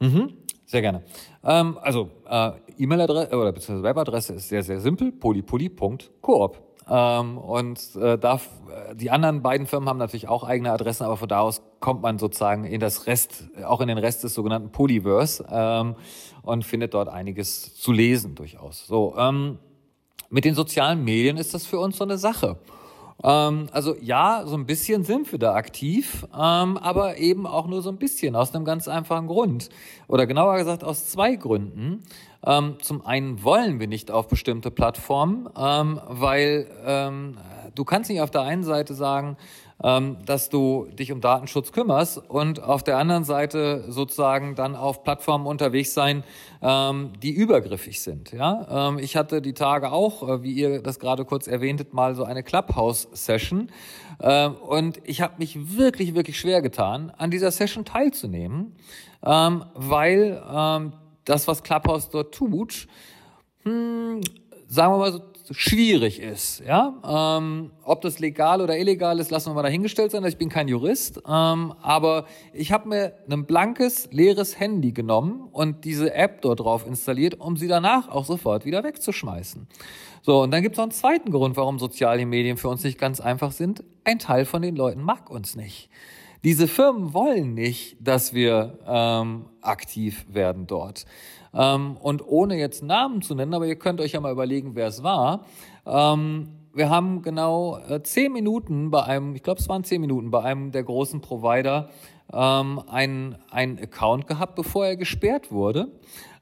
Mhm. Sehr gerne. Ähm, also äh, E-Mail-Adresse oder beziehungsweise Webadresse ist sehr, sehr simpel, polypoly.coop. Ähm, und äh, darf, äh, die anderen beiden Firmen haben natürlich auch eigene Adressen, aber von da aus kommt man sozusagen in das Rest, auch in den Rest des sogenannten Polyverse ähm, und findet dort einiges zu lesen durchaus. So, ähm, mit den sozialen Medien ist das für uns so eine Sache. Ähm, also ja, so ein bisschen sind wir da aktiv, ähm, aber eben auch nur so ein bisschen aus einem ganz einfachen Grund. Oder genauer gesagt aus zwei Gründen. Ähm, zum einen wollen wir nicht auf bestimmte Plattformen, ähm, weil ähm, du kannst nicht auf der einen Seite sagen, ähm, dass du dich um Datenschutz kümmerst und auf der anderen Seite sozusagen dann auf Plattformen unterwegs sein, ähm, die übergriffig sind. Ja? Ähm, ich hatte die Tage auch, äh, wie ihr das gerade kurz erwähntet, mal so eine Clubhouse-Session ähm, und ich habe mich wirklich, wirklich schwer getan, an dieser Session teilzunehmen, ähm, weil ähm, das, was Clubhouse dort tut, hm, sagen wir mal so schwierig ist. Ja? Ähm, ob das legal oder illegal ist, lassen wir mal dahingestellt sein. Ich bin kein Jurist, ähm, aber ich habe mir ein blankes, leeres Handy genommen und diese App dort drauf installiert, um sie danach auch sofort wieder wegzuschmeißen. So, und dann gibt es noch einen zweiten Grund, warum soziale Medien für uns nicht ganz einfach sind. Ein Teil von den Leuten mag uns nicht. Diese Firmen wollen nicht, dass wir ähm, aktiv werden dort. Ähm, und ohne jetzt Namen zu nennen, aber ihr könnt euch ja mal überlegen, wer es war. Ähm, wir haben genau äh, zehn Minuten bei einem, ich glaube, es waren zehn Minuten bei einem der großen Provider ähm, einen, einen Account gehabt, bevor er gesperrt wurde,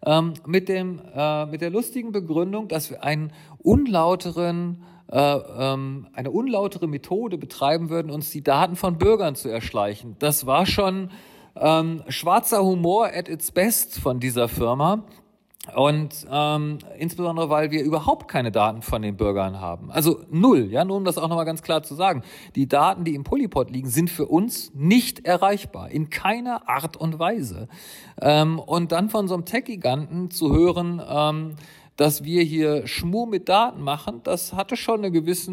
ähm, mit, dem, äh, mit der lustigen Begründung, dass wir einen unlauteren äh, ähm, eine unlautere Methode betreiben würden, uns die Daten von Bürgern zu erschleichen. Das war schon ähm, schwarzer Humor at its best von dieser Firma. Und ähm, insbesondere, weil wir überhaupt keine Daten von den Bürgern haben. Also null, ja, nur um das auch nochmal ganz klar zu sagen. Die Daten, die im Polypod liegen, sind für uns nicht erreichbar. In keiner Art und Weise. Ähm, und dann von so einem Tech-Giganten zu hören, ähm, dass wir hier Schmur mit Daten machen, das hatte schon eine gewisse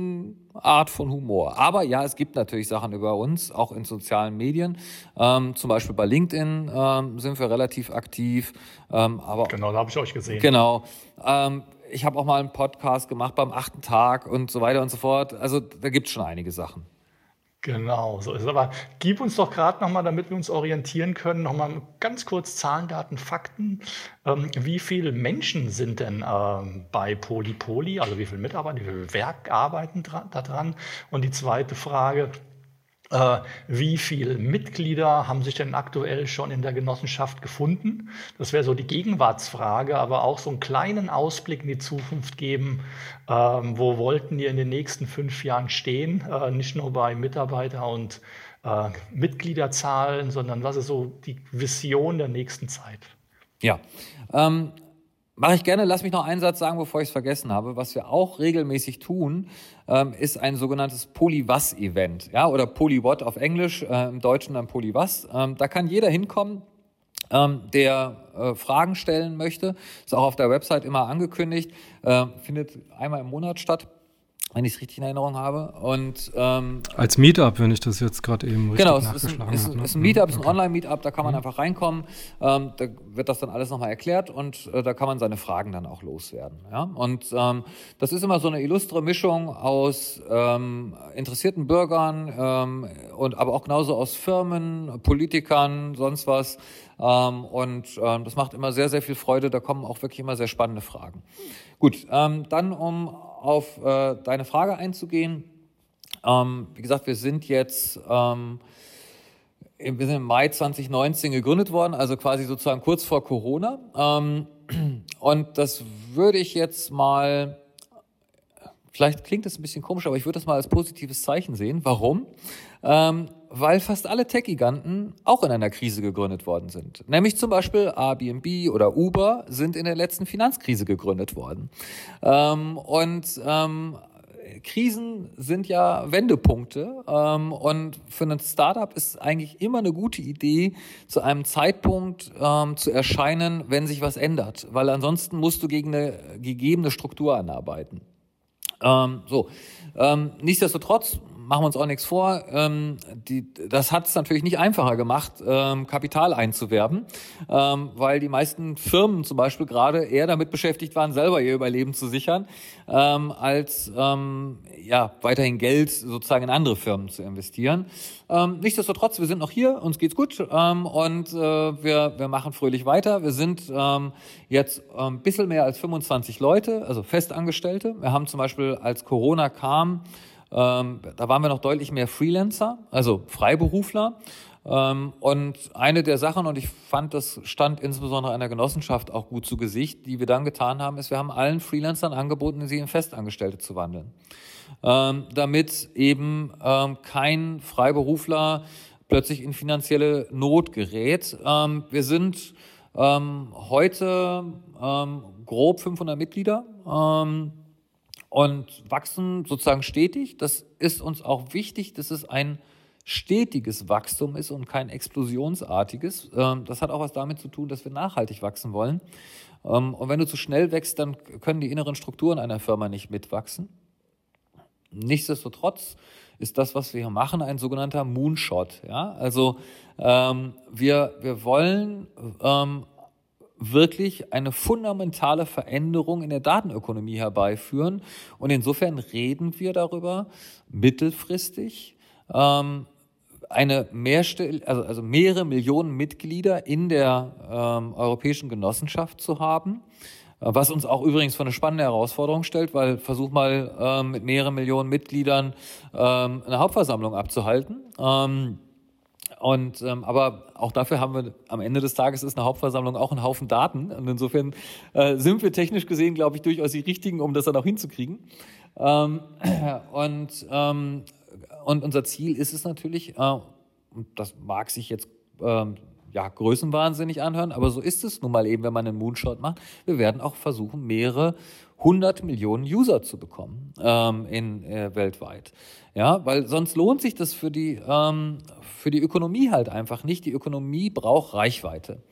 Art von Humor. Aber ja, es gibt natürlich Sachen über uns, auch in sozialen Medien. Ähm, zum Beispiel bei LinkedIn ähm, sind wir relativ aktiv. Ähm, aber genau, da habe ich euch gesehen. Genau. Ähm, ich habe auch mal einen Podcast gemacht beim achten Tag und so weiter und so fort. Also da gibt es schon einige Sachen. Genau, so ist es. Aber gib uns doch gerade nochmal, damit wir uns orientieren können, nochmal ganz kurz Zahlen, Daten, Fakten. Ähm, wie viele Menschen sind denn ähm, bei Polypoly, also wie viele Mitarbeiter, wie viele Werk arbeiten daran? Und die zweite Frage, wie viele Mitglieder haben sich denn aktuell schon in der Genossenschaft gefunden? Das wäre so die Gegenwartsfrage, aber auch so einen kleinen Ausblick in die Zukunft geben. Ähm, wo wollten ihr in den nächsten fünf Jahren stehen? Äh, nicht nur bei Mitarbeiter und äh, Mitgliederzahlen, sondern was ist so die Vision der nächsten Zeit? Ja, ähm, Mache ich gerne. Lass mich noch einen Satz sagen, bevor ich es vergessen habe. Was wir auch regelmäßig tun, ähm, ist ein sogenanntes Polywas-Event. Ja, oder Polywhat auf Englisch, äh, im Deutschen dann Polywas. Ähm, da kann jeder hinkommen, ähm, der äh, Fragen stellen möchte. Ist auch auf der Website immer angekündigt. Äh, findet einmal im Monat statt wenn ich es richtig in Erinnerung habe. Und, ähm, Als Meetup, wenn ich das jetzt gerade eben richtig genau, es ist ein, ist, ne? ist ein Meetup, ist ein Online-Meetup, da kann man mhm. einfach reinkommen, ähm, da wird das dann alles nochmal erklärt und äh, da kann man seine Fragen dann auch loswerden. Ja? Und ähm, das ist immer so eine illustre Mischung aus ähm, interessierten Bürgern ähm, und aber auch genauso aus Firmen, Politikern, sonst was. Ähm, und das macht immer sehr, sehr viel Freude, da kommen auch wirklich immer sehr spannende Fragen. Gut, dann um auf äh, deine Frage einzugehen. Ähm, wie gesagt, wir sind jetzt ähm, wir sind im Mai 2019 gegründet worden, also quasi sozusagen kurz vor Corona. Ähm, und das würde ich jetzt mal, vielleicht klingt das ein bisschen komisch, aber ich würde das mal als positives Zeichen sehen. Warum? Weil fast alle Tech-Giganten auch in einer Krise gegründet worden sind. Nämlich zum Beispiel Airbnb oder Uber sind in der letzten Finanzkrise gegründet worden. Ähm, und ähm, Krisen sind ja Wendepunkte ähm, und für ein Startup ist eigentlich immer eine gute Idee, zu einem Zeitpunkt ähm, zu erscheinen, wenn sich was ändert, weil ansonsten musst du gegen eine gegebene Struktur anarbeiten. Ähm, so, ähm, nichtsdestotrotz machen wir uns auch nichts vor. Ähm, die, das hat es natürlich nicht einfacher gemacht, ähm, Kapital einzuwerben, ähm, weil die meisten Firmen zum Beispiel gerade eher damit beschäftigt waren, selber ihr Überleben zu sichern, ähm, als ähm, ja weiterhin Geld sozusagen in andere Firmen zu investieren. Ähm, nichtsdestotrotz, wir sind noch hier, uns geht's gut ähm, und äh, wir, wir machen fröhlich weiter. Wir sind ähm, jetzt ein ähm, bisschen mehr als 25 Leute, also Festangestellte. Wir haben zum Beispiel, als Corona kam, ähm, da waren wir noch deutlich mehr Freelancer, also Freiberufler. Ähm, und eine der Sachen, und ich fand, das stand insbesondere einer Genossenschaft auch gut zu Gesicht, die wir dann getan haben, ist, wir haben allen Freelancern angeboten, sie in Festangestellte zu wandeln. Ähm, damit eben ähm, kein Freiberufler plötzlich in finanzielle Not gerät. Ähm, wir sind ähm, heute grob 500 Mitglieder und wachsen sozusagen stetig. Das ist uns auch wichtig, dass es ein stetiges Wachstum ist und kein explosionsartiges. Ähm, das hat auch was damit zu tun, dass wir nachhaltig wachsen wollen. Ähm, und wenn du zu schnell wächst, dann können die inneren Strukturen einer Firma nicht mitwachsen. Nichtsdestotrotz ist das, was wir hier machen, ein sogenannter Moonshot. Ja? Also ähm, wir, wir wollen ähm, wirklich eine fundamentale Veränderung in der Datenökonomie herbeiführen. Und insofern reden wir darüber, mittelfristig ähm, eine mehrstell also, also mehrere Millionen Mitglieder in der ähm, europäischen Genossenschaft zu haben. Äh, was uns auch übrigens vor eine spannende Herausforderung stellt, weil versuch mal ähm, mit mehreren Millionen Mitgliedern ähm, eine Hauptversammlung abzuhalten. Ähm, und ähm, aber auch dafür haben wir am Ende des Tages ist eine Hauptversammlung auch ein Haufen Daten. Und insofern äh, sind wir technisch gesehen, glaube ich, durchaus die richtigen, um das dann auch hinzukriegen. Ähm, und, ähm, und unser Ziel ist es natürlich, äh, und das mag sich jetzt ähm, ja, größenwahnsinnig anhören, aber so ist es nun mal eben, wenn man einen Moonshot macht. Wir werden auch versuchen, mehrere 100 Millionen User zu bekommen ähm, in, äh, weltweit. Ja, weil sonst lohnt sich das für die, ähm, für die Ökonomie halt einfach nicht. Die Ökonomie braucht Reichweite.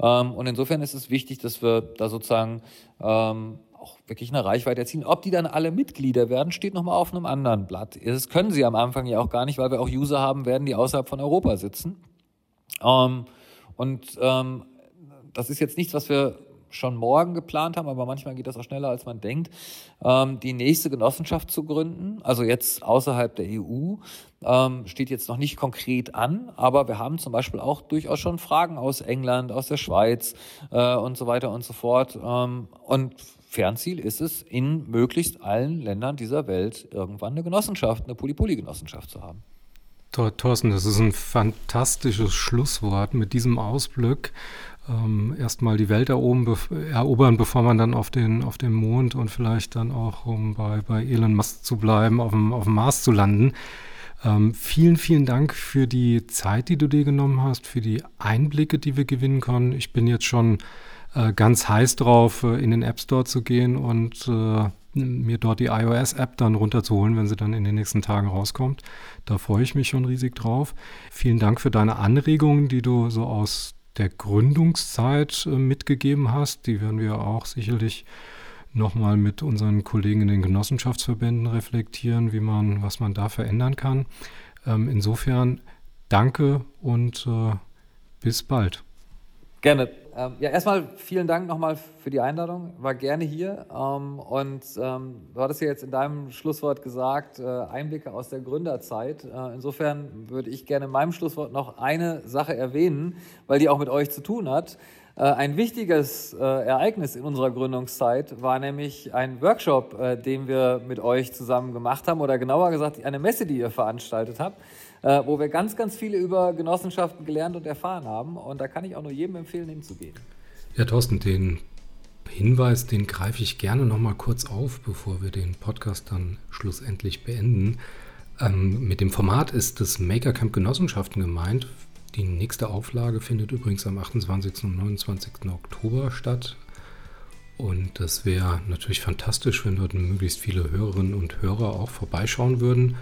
Ähm, und insofern ist es wichtig, dass wir da sozusagen ähm, auch wirklich eine Reichweite erzielen. Ob die dann alle Mitglieder werden, steht nochmal auf einem anderen Blatt. Das können sie am Anfang ja auch gar nicht, weil wir auch User haben werden, die außerhalb von Europa sitzen. Ähm, und ähm, das ist jetzt nichts, was wir schon morgen geplant haben, aber manchmal geht das auch schneller, als man denkt, ähm, die nächste Genossenschaft zu gründen. Also jetzt außerhalb der EU ähm, steht jetzt noch nicht konkret an, aber wir haben zum Beispiel auch durchaus schon Fragen aus England, aus der Schweiz äh, und so weiter und so fort. Ähm, und Fernziel ist es, in möglichst allen Ländern dieser Welt irgendwann eine Genossenschaft, eine Polypoly-Genossenschaft zu haben. Thorsten, das ist ein fantastisches Schlusswort mit diesem Ausblick ähm, erstmal die Welt erobern, erobern, bevor man dann auf den, auf dem Mond und vielleicht dann auch, um bei, bei Elon Musk zu bleiben, auf dem, auf dem Mars zu landen. Ähm, vielen, vielen Dank für die Zeit, die du dir genommen hast, für die Einblicke, die wir gewinnen können. Ich bin jetzt schon äh, ganz heiß drauf, äh, in den App Store zu gehen und äh, mir dort die iOS-App dann runterzuholen, wenn sie dann in den nächsten Tagen rauskommt. Da freue ich mich schon riesig drauf. Vielen Dank für deine Anregungen, die du so aus der Gründungszeit äh, mitgegeben hast. Die werden wir auch sicherlich nochmal mit unseren Kollegen in den Genossenschaftsverbänden reflektieren, wie man, was man da verändern kann. Ähm, insofern danke und äh, bis bald. Gerne. Ähm, ja, erstmal vielen Dank nochmal für die Einladung. War gerne hier. Ähm, und ähm, du hattest ja jetzt in deinem Schlusswort gesagt, äh, Einblicke aus der Gründerzeit. Äh, insofern würde ich gerne in meinem Schlusswort noch eine Sache erwähnen, weil die auch mit euch zu tun hat. Äh, ein wichtiges äh, Ereignis in unserer Gründungszeit war nämlich ein Workshop, äh, den wir mit euch zusammen gemacht haben, oder genauer gesagt eine Messe, die ihr veranstaltet habt, wo wir ganz, ganz viele über Genossenschaften gelernt und erfahren haben. Und da kann ich auch nur jedem empfehlen, hinzugehen. Ja, Thorsten, den Hinweis, den greife ich gerne nochmal kurz auf, bevor wir den Podcast dann schlussendlich beenden. Ähm, mit dem Format ist das Maker Camp Genossenschaften gemeint. Die nächste Auflage findet übrigens am 28. und 29. Oktober statt. Und das wäre natürlich fantastisch, wenn dort möglichst viele Hörerinnen und Hörer auch vorbeischauen würden.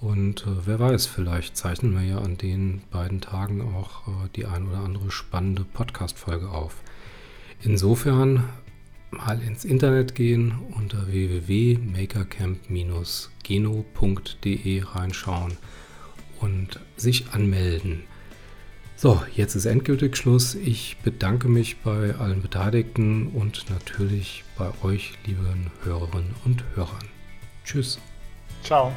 Und äh, wer weiß, vielleicht zeichnen wir ja an den beiden Tagen auch äh, die ein oder andere spannende Podcast-Folge auf. Insofern mal ins Internet gehen unter www.makercamp-geno.de reinschauen und sich anmelden. So, jetzt ist endgültig Schluss. Ich bedanke mich bei allen Beteiligten und natürlich bei euch, lieben Hörerinnen und Hörern. Tschüss. Ciao.